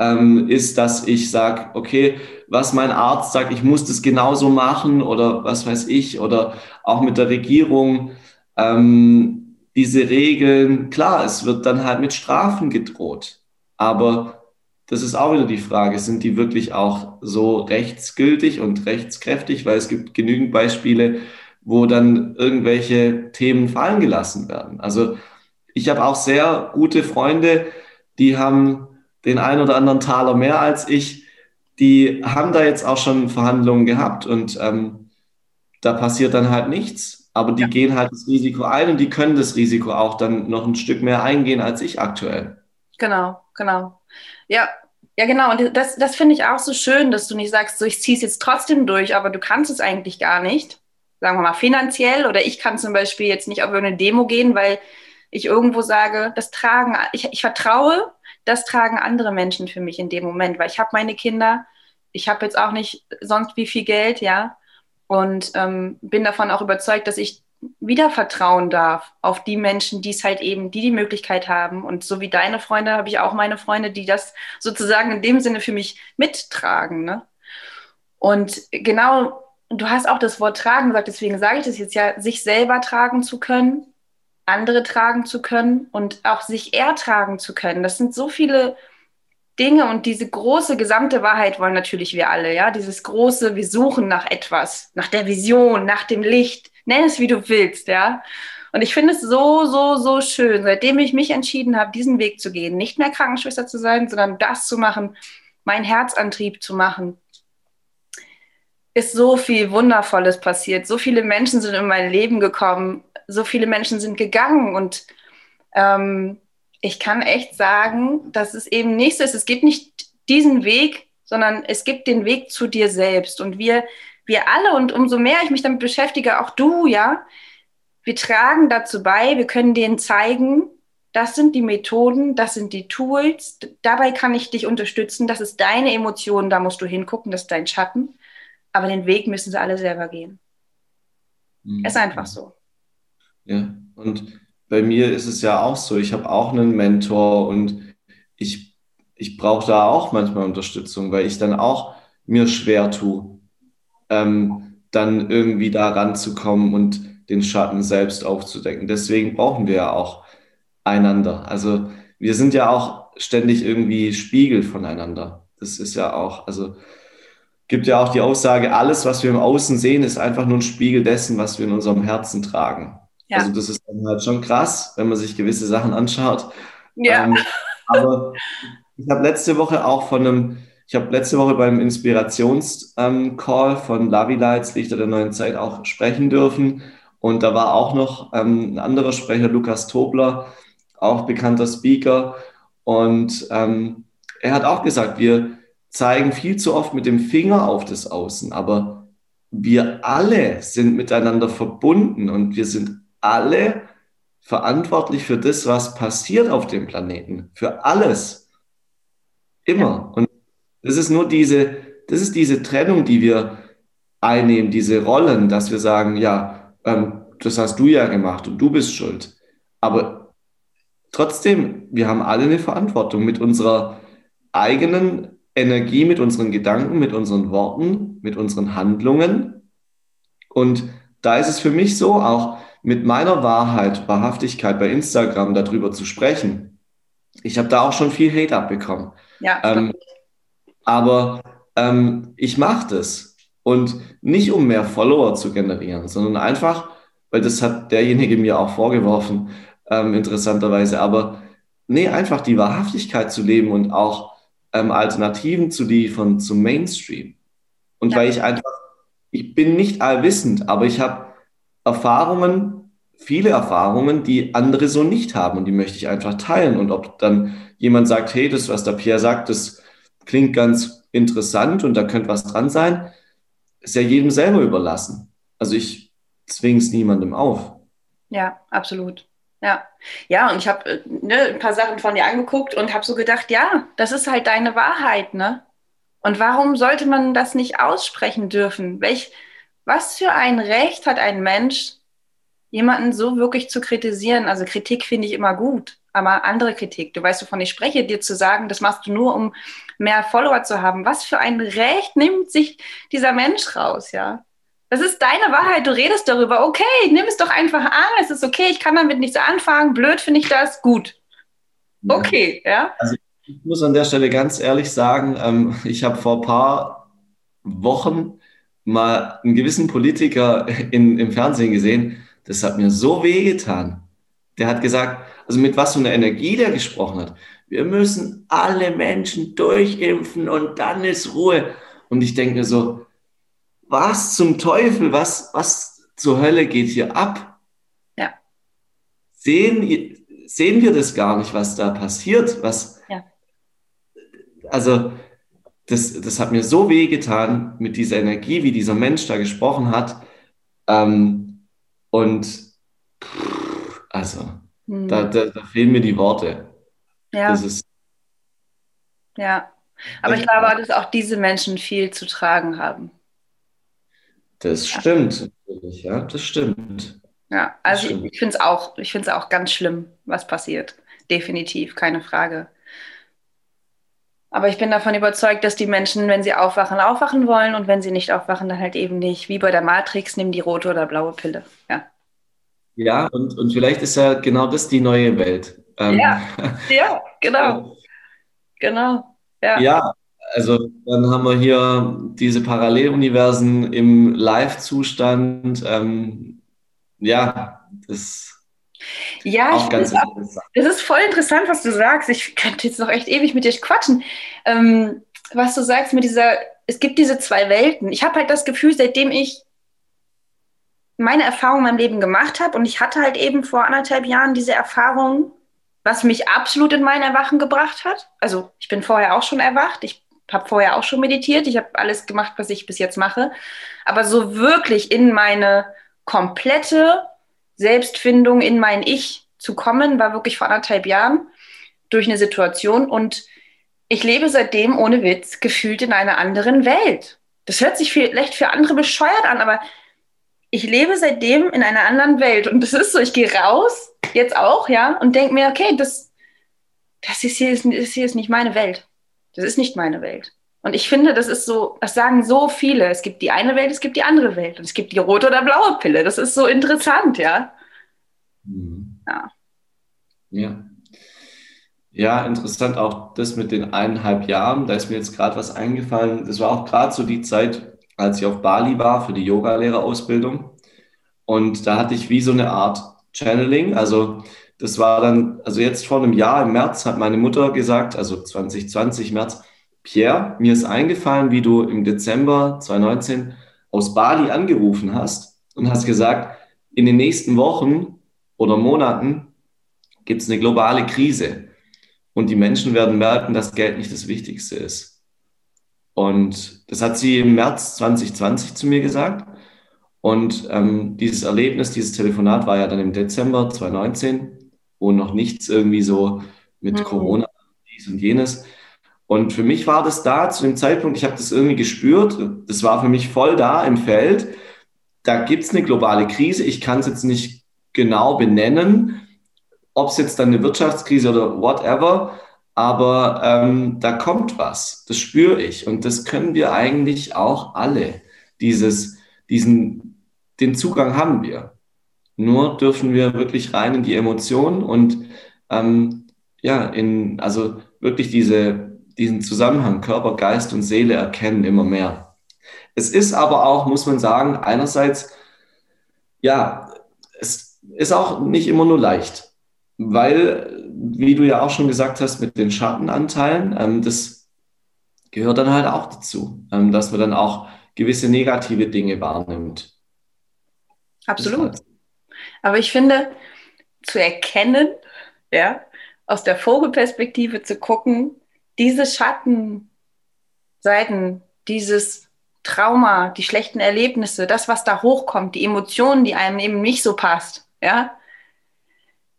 ähm, ist, dass ich sage, okay, was mein Arzt sagt, ich muss das genauso machen oder was weiß ich, oder auch mit der Regierung, ähm, diese Regeln, klar, es wird dann halt mit Strafen gedroht, aber das ist auch wieder die Frage, sind die wirklich auch so rechtsgültig und rechtskräftig, weil es gibt genügend Beispiele, wo dann irgendwelche Themen fallen gelassen werden. Also ich habe auch sehr gute Freunde, die haben den einen oder anderen Taler mehr als ich. Die haben da jetzt auch schon Verhandlungen gehabt und ähm, da passiert dann halt nichts. Aber die ja. gehen halt das Risiko ein und die können das Risiko auch dann noch ein Stück mehr eingehen als ich aktuell. Genau, genau. Ja, ja, genau. Und das, das finde ich auch so schön, dass du nicht sagst, so ich ziehe es jetzt trotzdem durch, aber du kannst es eigentlich gar nicht. Sagen wir mal finanziell oder ich kann zum Beispiel jetzt nicht auf eine Demo gehen, weil ich irgendwo sage, das tragen, ich, ich vertraue das tragen andere Menschen für mich in dem Moment, weil ich habe meine Kinder, ich habe jetzt auch nicht sonst wie viel Geld, ja, und ähm, bin davon auch überzeugt, dass ich wieder vertrauen darf auf die Menschen, die es halt eben, die die Möglichkeit haben. Und so wie deine Freunde habe ich auch meine Freunde, die das sozusagen in dem Sinne für mich mittragen. Ne? Und genau, du hast auch das Wort tragen gesagt, deswegen sage ich das jetzt ja, sich selber tragen zu können andere tragen zu können und auch sich ertragen zu können. Das sind so viele Dinge und diese große gesamte Wahrheit wollen natürlich wir alle, ja, dieses große, wir suchen nach etwas, nach der Vision, nach dem Licht, nenn es wie du willst, ja. Und ich finde es so, so, so schön, seitdem ich mich entschieden habe, diesen Weg zu gehen, nicht mehr Krankenschwester zu sein, sondern das zu machen, meinen Herzantrieb zu machen, ist so viel Wundervolles passiert. So viele Menschen sind in mein Leben gekommen. So viele Menschen sind gegangen. Und ähm, ich kann echt sagen, dass es eben nicht so ist. Es gibt nicht diesen Weg, sondern es gibt den Weg zu dir selbst. Und wir, wir alle, und umso mehr ich mich damit beschäftige, auch du, ja, wir tragen dazu bei, wir können denen zeigen, das sind die Methoden, das sind die Tools, dabei kann ich dich unterstützen, das ist deine Emotion, da musst du hingucken, das ist dein Schatten. Aber den Weg müssen sie alle selber gehen. Mhm. Ist einfach so. Ja, und bei mir ist es ja auch so, ich habe auch einen Mentor und ich, ich brauche da auch manchmal Unterstützung, weil ich dann auch mir schwer tue, ähm, dann irgendwie da ranzukommen und den Schatten selbst aufzudecken. Deswegen brauchen wir ja auch einander. Also wir sind ja auch ständig irgendwie Spiegel voneinander. Das ist ja auch, also gibt ja auch die Aussage, alles, was wir im Außen sehen, ist einfach nur ein Spiegel dessen, was wir in unserem Herzen tragen. Ja. Also das ist dann halt schon krass, wenn man sich gewisse Sachen anschaut. Ja. Ähm, aber ich habe letzte Woche auch von einem, ich habe letzte Woche beim Inspirations-Call ähm, von Lavi Lights, Lichter der neuen Zeit, auch sprechen dürfen. Und da war auch noch ähm, ein anderer Sprecher, Lukas Tobler, auch bekannter Speaker. Und ähm, er hat auch gesagt, wir zeigen viel zu oft mit dem Finger auf das Außen, aber wir alle sind miteinander verbunden und wir sind alle verantwortlich für das, was passiert auf dem Planeten, für alles. Immer. Und das ist nur diese, das ist diese Trennung, die wir einnehmen, diese Rollen, dass wir sagen, ja, ähm, das hast du ja gemacht und du bist schuld. Aber trotzdem, wir haben alle eine Verantwortung mit unserer eigenen Energie, mit unseren Gedanken, mit unseren Worten, mit unseren Handlungen. Und da ist es für mich so, auch mit meiner Wahrheit, Wahrhaftigkeit bei Instagram darüber zu sprechen. Ich habe da auch schon viel Hate abbekommen. Ja, ähm, aber ähm, ich mache das. Und nicht um mehr Follower zu generieren, sondern einfach, weil das hat derjenige mir auch vorgeworfen, ähm, interessanterweise. Aber nee, einfach die Wahrhaftigkeit zu leben und auch ähm, Alternativen zu liefern zum Mainstream. Und ja. weil ich einfach, ich bin nicht allwissend, aber ich habe Erfahrungen, viele Erfahrungen, die andere so nicht haben und die möchte ich einfach teilen. Und ob dann jemand sagt, hey, das, was der Pierre sagt, das klingt ganz interessant und da könnte was dran sein, ist ja jedem selber überlassen. Also ich zwinge es niemandem auf. Ja, absolut. Ja, ja, und ich habe äh, ne, ein paar Sachen von dir angeguckt und habe so gedacht, ja, das ist halt deine Wahrheit, ne? Und warum sollte man das nicht aussprechen dürfen? Welch, was für ein Recht hat ein Mensch, jemanden so wirklich zu kritisieren? Also Kritik finde ich immer gut, aber andere Kritik, du weißt, wovon ich spreche, dir zu sagen, das machst du nur, um mehr Follower zu haben. Was für ein Recht nimmt sich dieser Mensch raus, ja? Das ist deine Wahrheit, du redest darüber. Okay, nimm es doch einfach an, es ist okay, ich kann damit nichts anfangen, blöd finde ich das, gut. Okay, ja. ja? Also ich muss an der Stelle ganz ehrlich sagen, ähm, ich habe vor ein paar Wochen mal einen gewissen Politiker in, im Fernsehen gesehen, das hat mir so wehgetan. Der hat gesagt, also mit was für einer Energie der gesprochen hat. Wir müssen alle Menschen durchimpfen und dann ist Ruhe. Und ich denke mir so, was zum Teufel, was, was zur Hölle geht hier ab? Ja. Sehen, sehen wir das gar nicht, was da passiert? Was, ja. Also, das, das hat mir so weh getan mit dieser Energie, wie dieser Mensch da gesprochen hat. Ähm, und also, hm. da, da, da, fehlen mir die Worte. Ja. Das ist. Ja. Aber ich glaube, dass auch diese Menschen viel zu tragen haben. Das stimmt, natürlich, ja, das stimmt. Ja, also stimmt. ich, ich finde es auch, ich finde es auch ganz schlimm, was passiert. Definitiv, keine Frage. Aber ich bin davon überzeugt, dass die Menschen, wenn sie aufwachen, aufwachen wollen und wenn sie nicht aufwachen, dann halt eben nicht. Wie bei der Matrix, nimm die rote oder blaue Pille. Ja, ja und, und vielleicht ist ja genau das die neue Welt. Ähm, ja, ja, genau. genau. Ja. ja, also dann haben wir hier diese Paralleluniversen im Live-Zustand. Ähm, ja, das ja, auch ganz auch, das ist voll interessant, was du sagst. Ich könnte jetzt noch echt ewig mit dir quatschen. Ähm, was du sagst mit dieser es gibt diese zwei Welten. Ich habe halt das Gefühl, seitdem ich meine Erfahrung in meinem Leben gemacht habe und ich hatte halt eben vor anderthalb Jahren diese Erfahrung, was mich absolut in mein Erwachen gebracht hat. Also ich bin vorher auch schon erwacht, ich habe vorher auch schon meditiert, ich habe alles gemacht, was ich bis jetzt mache, aber so wirklich in meine komplette Selbstfindung, in mein Ich zu kommen, war wirklich vor anderthalb Jahren durch eine Situation und ich lebe seitdem ohne Witz gefühlt in einer anderen Welt. Das hört sich vielleicht für andere bescheuert an, aber ich lebe seitdem in einer anderen Welt und das ist so, ich gehe raus, jetzt auch, ja, und denke mir, okay, das, das, ist hier, das hier ist nicht meine Welt. Das ist nicht meine Welt. Und ich finde, das ist so, das sagen so viele. Es gibt die eine Welt, es gibt die andere Welt. Und es gibt die rote oder blaue Pille. Das ist so interessant, ja. Mhm. Ja. Ja. Ja, interessant auch das mit den eineinhalb Jahren. Da ist mir jetzt gerade was eingefallen. Das war auch gerade so die Zeit, als ich auf Bali war für die Yogalehrerausbildung. Und da hatte ich wie so eine Art Channeling. Also das war dann, also jetzt vor einem Jahr im März hat meine Mutter gesagt, also 2020 März, Pierre, mir ist eingefallen, wie du im Dezember 2019 aus Bali angerufen hast und hast gesagt, in den nächsten Wochen oder Monaten gibt es eine globale Krise und die Menschen werden merken, dass Geld nicht das Wichtigste ist. Und das hat sie im März 2020 zu mir gesagt. Und ähm, dieses Erlebnis, dieses Telefonat war ja dann im Dezember 2019 wo noch nichts irgendwie so mit mhm. Corona dies und jenes. Und für mich war das da zu dem Zeitpunkt, ich habe das irgendwie gespürt, das war für mich voll da im Feld. Da gibt es eine globale Krise. Ich kann es jetzt nicht genau benennen, ob es jetzt dann eine Wirtschaftskrise oder whatever, aber ähm, da kommt was. Das spüre ich. Und das können wir eigentlich auch alle. Dieses, diesen, den Zugang haben wir. Nur dürfen wir wirklich rein in die Emotionen und ähm, ja, in, also wirklich diese, diesen Zusammenhang Körper, Geist und Seele erkennen immer mehr. Es ist aber auch, muss man sagen, einerseits, ja, es ist auch nicht immer nur leicht, weil, wie du ja auch schon gesagt hast, mit den Schattenanteilen, ähm, das gehört dann halt auch dazu, ähm, dass man dann auch gewisse negative Dinge wahrnimmt. Absolut. Aber ich finde, zu erkennen, ja, aus der Vogelperspektive zu gucken, diese Schattenseiten, dieses Trauma, die schlechten Erlebnisse, das, was da hochkommt, die Emotionen, die einem eben nicht so passt, ja,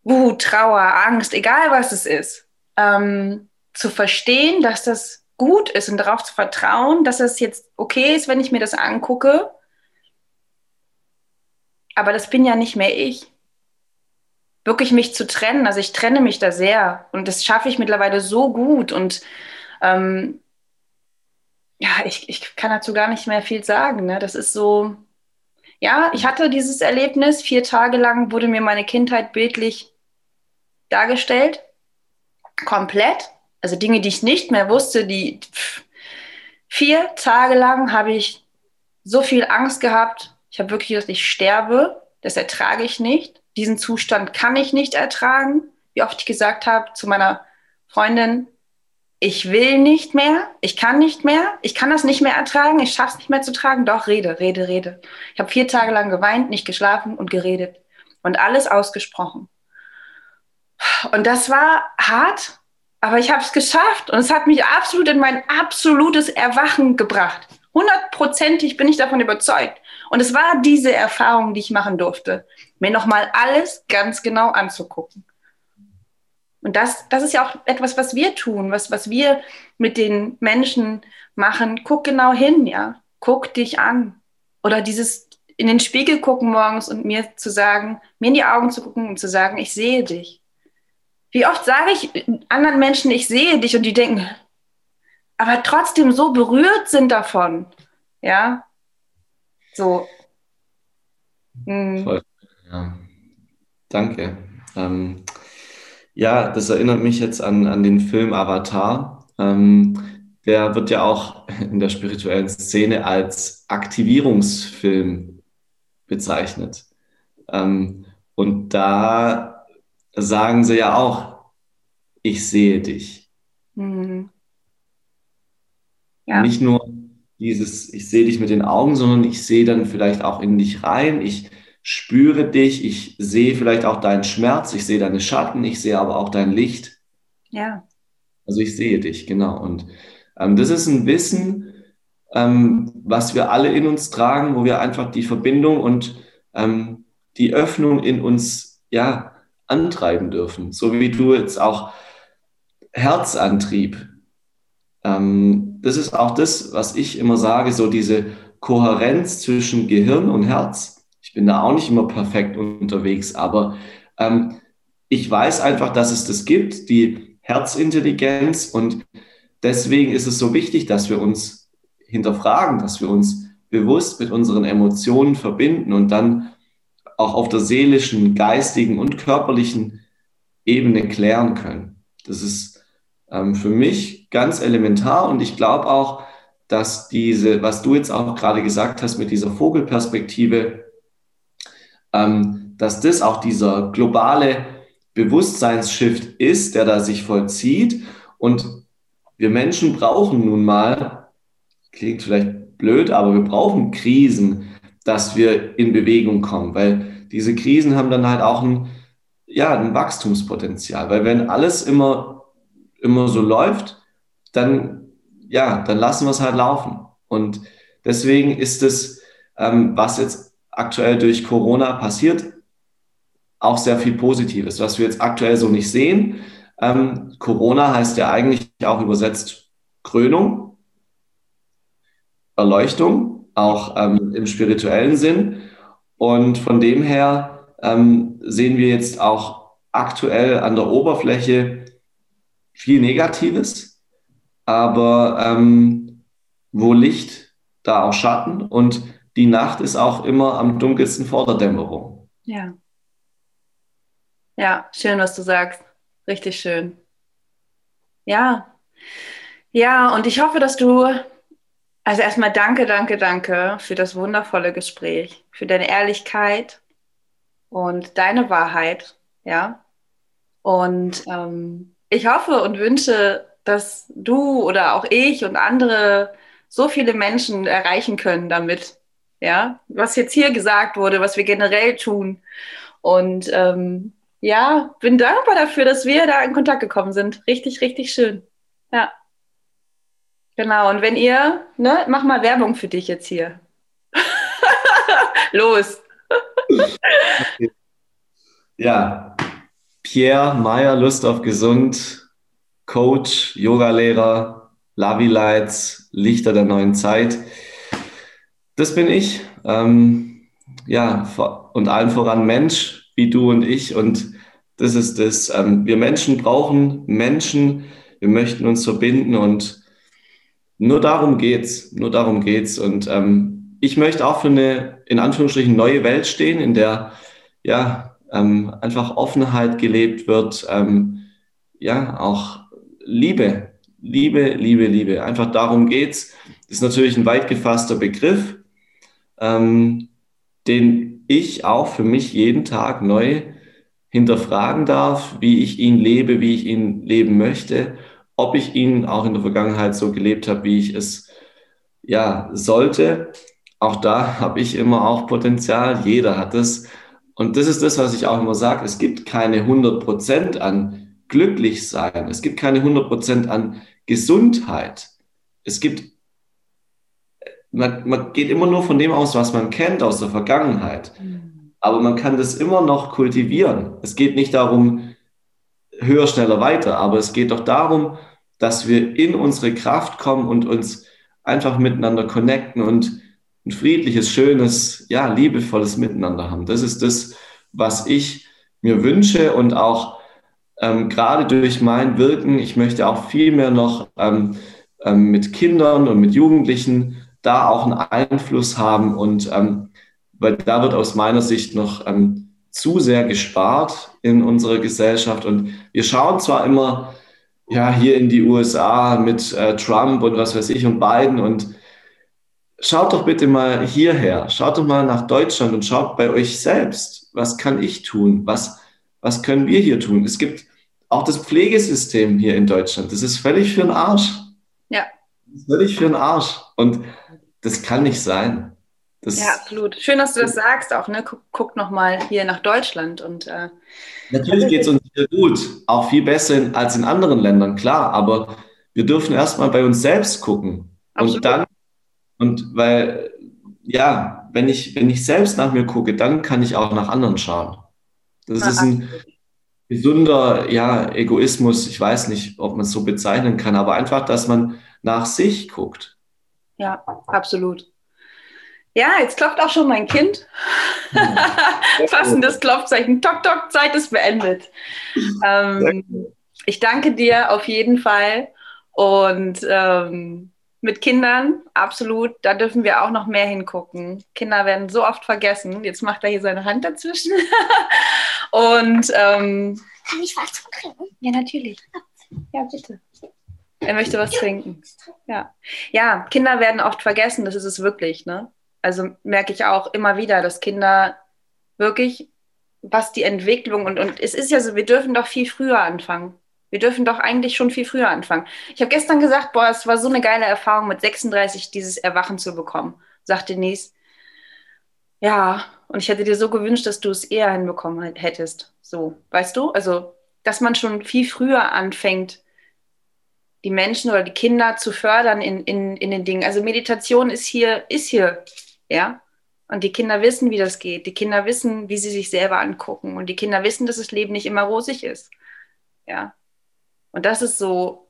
Wut, Trauer, Angst, egal was es ist, ähm, zu verstehen, dass das gut ist und darauf zu vertrauen, dass es jetzt okay ist, wenn ich mir das angucke aber das bin ja nicht mehr ich. Wirklich mich zu trennen, also ich trenne mich da sehr und das schaffe ich mittlerweile so gut und ähm, ja, ich, ich kann dazu gar nicht mehr viel sagen. Ne? Das ist so, ja, ich hatte dieses Erlebnis, vier Tage lang wurde mir meine Kindheit bildlich dargestellt, komplett. Also Dinge, die ich nicht mehr wusste, die pff, vier Tage lang habe ich so viel Angst gehabt, ich habe wirklich dass ich sterbe. Das ertrage ich nicht. Diesen Zustand kann ich nicht ertragen. Wie oft ich gesagt habe zu meiner Freundin, ich will nicht mehr, ich kann nicht mehr, ich kann das nicht mehr ertragen, ich schaffe es nicht mehr zu tragen. Doch, rede, rede, rede. Ich habe vier Tage lang geweint, nicht geschlafen und geredet und alles ausgesprochen. Und das war hart, aber ich habe es geschafft und es hat mich absolut in mein absolutes Erwachen gebracht. Hundertprozentig bin ich davon überzeugt. Und es war diese Erfahrung, die ich machen durfte, mir nochmal alles ganz genau anzugucken. Und das, das ist ja auch etwas, was wir tun, was, was wir mit den Menschen machen. Guck genau hin, ja. Guck dich an. Oder dieses in den Spiegel gucken morgens und mir zu sagen, mir in die Augen zu gucken und zu sagen, ich sehe dich. Wie oft sage ich anderen Menschen, ich sehe dich und die denken, aber trotzdem so berührt sind davon. Ja, so. Mhm. Voll. Ja. Danke. Ähm, ja, das erinnert mich jetzt an, an den Film Avatar. Ähm, der wird ja auch in der spirituellen Szene als Aktivierungsfilm bezeichnet. Ähm, und da sagen sie ja auch, ich sehe dich. Mhm. Ja. Nicht nur dieses, ich sehe dich mit den Augen, sondern ich sehe dann vielleicht auch in dich rein. Ich spüre dich, ich sehe vielleicht auch deinen Schmerz, ich sehe deine Schatten, ich sehe aber auch dein Licht. Ja. Also ich sehe dich, genau. Und ähm, das ist ein Wissen, ähm, was wir alle in uns tragen, wo wir einfach die Verbindung und ähm, die Öffnung in uns ja antreiben dürfen. So wie du jetzt auch Herzantrieb. Ähm, das ist auch das, was ich immer sage, so diese Kohärenz zwischen Gehirn und Herz. Ich bin da auch nicht immer perfekt unterwegs, aber ähm, ich weiß einfach, dass es das gibt, die Herzintelligenz und deswegen ist es so wichtig, dass wir uns hinterfragen, dass wir uns bewusst mit unseren Emotionen verbinden und dann auch auf der seelischen, geistigen und körperlichen Ebene klären können. Das ist ähm, für mich ganz elementar und ich glaube auch, dass diese, was du jetzt auch gerade gesagt hast mit dieser Vogelperspektive, ähm, dass das auch dieser globale Bewusstseinsshift ist, der da sich vollzieht. Und wir Menschen brauchen nun mal, klingt vielleicht blöd, aber wir brauchen Krisen, dass wir in Bewegung kommen, weil diese Krisen haben dann halt auch ein, ja, ein Wachstumspotenzial. Weil wenn alles immer, immer so läuft, dann, ja, dann lassen wir es halt laufen. Und deswegen ist es, ähm, was jetzt aktuell durch Corona passiert, auch sehr viel Positives, was wir jetzt aktuell so nicht sehen. Ähm, Corona heißt ja eigentlich auch übersetzt Krönung, Erleuchtung, auch ähm, im spirituellen Sinn. Und von dem her ähm, sehen wir jetzt auch aktuell an der Oberfläche viel Negatives, aber ähm, wo Licht, da auch Schatten und die Nacht ist auch immer am dunkelsten vor der Dämmerung. Ja. Ja, schön, was du sagst. Richtig schön. Ja. Ja, und ich hoffe, dass du, also erstmal danke, danke, danke für das wundervolle Gespräch, für deine Ehrlichkeit und deine Wahrheit. Ja. Und ähm, ich hoffe und wünsche, dass du oder auch ich und andere so viele Menschen erreichen können damit. Ja, was jetzt hier gesagt wurde, was wir generell tun. Und ähm, ja, bin dankbar dafür, dass wir da in Kontakt gekommen sind. Richtig, richtig schön. Ja. Genau. Und wenn ihr, ne, mach mal Werbung für dich jetzt hier. Los. ja, Pierre Meyer, Lust auf Gesund, Coach, Yogalehrer, Lavi Lights, Lichter der neuen Zeit. Das bin ich. Ähm, ja, und allen voran Mensch, wie du und ich. Und das ist das. Ähm, wir Menschen brauchen Menschen. Wir möchten uns verbinden und nur darum geht's. Nur darum geht's. Und ähm, ich möchte auch für eine, in Anführungsstrichen, neue Welt stehen, in der, ja, ähm, einfach Offenheit gelebt wird. Ähm, ja, auch Liebe. Liebe, Liebe, Liebe. Einfach darum geht's. Das ist natürlich ein weit gefasster Begriff, ähm, den ich auch für mich jeden Tag neu hinterfragen darf, wie ich ihn lebe, wie ich ihn leben möchte, ob ich ihn auch in der Vergangenheit so gelebt habe, wie ich es ja sollte. Auch da habe ich immer auch Potenzial. Jeder hat es. Und das ist das, was ich auch immer sage. Es gibt keine 100 Prozent an glücklich sein. Es gibt keine 100 Prozent an Gesundheit. Es gibt man, man geht immer nur von dem aus, was man kennt aus der Vergangenheit. Mhm. Aber man kann das immer noch kultivieren. Es geht nicht darum, höher, schneller, weiter, aber es geht doch darum, dass wir in unsere Kraft kommen und uns einfach miteinander connecten und ein friedliches, schönes, ja, liebevolles Miteinander haben. Das ist das, was ich mir wünsche und auch ähm, gerade durch mein Wirken, ich möchte auch viel mehr noch ähm, ähm, mit Kindern und mit Jugendlichen da auch einen Einfluss haben und ähm, weil da wird aus meiner Sicht noch ähm, zu sehr gespart in unserer Gesellschaft und wir schauen zwar immer ja hier in die USA mit äh, Trump und was weiß ich und Biden und schaut doch bitte mal hierher, schaut doch mal nach Deutschland und schaut bei euch selbst, was kann ich tun, was was können wir hier tun? Es gibt auch das Pflegesystem hier in Deutschland, das ist völlig für den Arsch. Ja. Völlig für den Arsch und das kann nicht sein. Das ja, absolut. Schön, dass du das sagst auch. Ne? Guck, guck nochmal hier nach Deutschland. Und, äh, Natürlich geht es uns sehr gut, auch viel besser als in anderen Ländern, klar. Aber wir dürfen erstmal bei uns selbst gucken. Absolut. Und dann, und weil, ja, wenn ich, wenn ich selbst nach mir gucke, dann kann ich auch nach anderen schauen. Das ja, ist ein gesunder ja, Egoismus. Ich weiß nicht, ob man es so bezeichnen kann, aber einfach, dass man nach sich guckt. Ja, absolut. Ja, jetzt klopft auch schon mein Kind. Fassendes Klopfzeichen. Tok, Tok, Zeit ist beendet. Ähm, ich danke dir auf jeden Fall. Und ähm, mit Kindern, absolut, da dürfen wir auch noch mehr hingucken. Kinder werden so oft vergessen. Jetzt macht er hier seine Hand dazwischen. Und ähm, kann ich was trinken? Ja, natürlich. Ja, bitte. Er möchte was trinken. Ja. ja, Kinder werden oft vergessen, das ist es wirklich. Ne? Also merke ich auch immer wieder, dass Kinder wirklich, was die Entwicklung und, und es ist ja so, wir dürfen doch viel früher anfangen. Wir dürfen doch eigentlich schon viel früher anfangen. Ich habe gestern gesagt, boah, es war so eine geile Erfahrung, mit 36 dieses Erwachen zu bekommen, sagt Denise. Ja, und ich hätte dir so gewünscht, dass du es eher hinbekommen hättest. So, weißt du? Also, dass man schon viel früher anfängt, die Menschen oder die Kinder zu fördern in, in, in den Dingen. Also Meditation ist hier, ist hier, ja. Und die Kinder wissen, wie das geht. Die Kinder wissen, wie sie sich selber angucken. Und die Kinder wissen, dass das Leben nicht immer rosig ist. Ja. Und das ist so,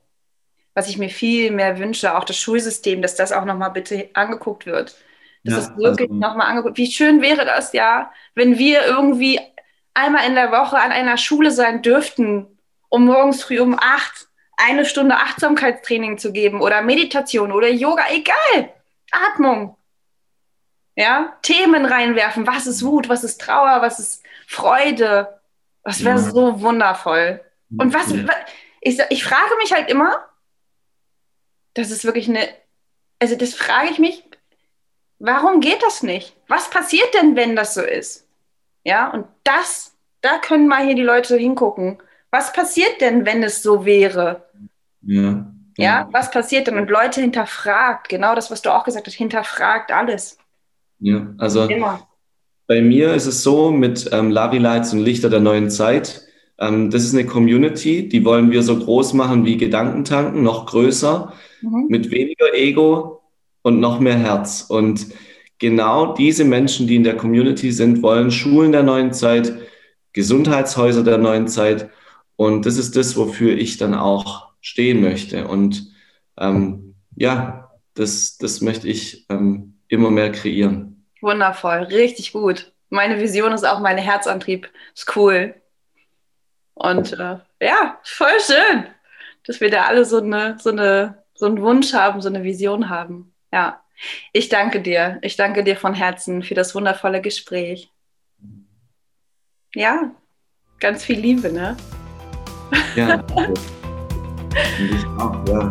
was ich mir viel mehr wünsche, auch das Schulsystem, dass das auch nochmal bitte angeguckt wird. Dass ja, das wirklich also, nochmal angeguckt Wie schön wäre das ja, wenn wir irgendwie einmal in der Woche an einer Schule sein dürften, um morgens früh um acht eine Stunde Achtsamkeitstraining zu geben oder Meditation oder Yoga, egal. Atmung. Ja, Themen reinwerfen. Was ist Wut? Was ist Trauer? Was ist Freude? Das wäre ja. so wundervoll. Und was, ja. ich, ich frage mich halt immer, das ist wirklich eine, also das frage ich mich, warum geht das nicht? Was passiert denn, wenn das so ist? Ja, und das, da können mal hier die Leute hingucken. Was passiert denn, wenn es so wäre? Ja. Ja, was passiert denn? Und Leute hinterfragt, genau das, was du auch gesagt hast, hinterfragt alles. Ja, also Immer. bei mir ist es so mit ähm, Lavi Lights und Lichter der neuen Zeit. Ähm, das ist eine Community, die wollen wir so groß machen wie Gedankentanken, noch größer, mhm. mit weniger Ego und noch mehr Herz. Und genau diese Menschen, die in der Community sind, wollen Schulen der neuen Zeit, Gesundheitshäuser der neuen Zeit. Und das ist das, wofür ich dann auch stehen möchte. Und ähm, ja, das, das möchte ich ähm, immer mehr kreieren. Wundervoll, richtig gut. Meine Vision ist auch mein Herzantrieb. Ist cool. Und äh, ja, voll schön, dass wir da alle so, eine, so, eine, so einen Wunsch haben, so eine Vision haben. Ja, ich danke dir. Ich danke dir von Herzen für das wundervolle Gespräch. Ja, ganz viel Liebe, ne? Ja. Ich auch, ja.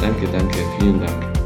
Danke, danke, vielen Dank.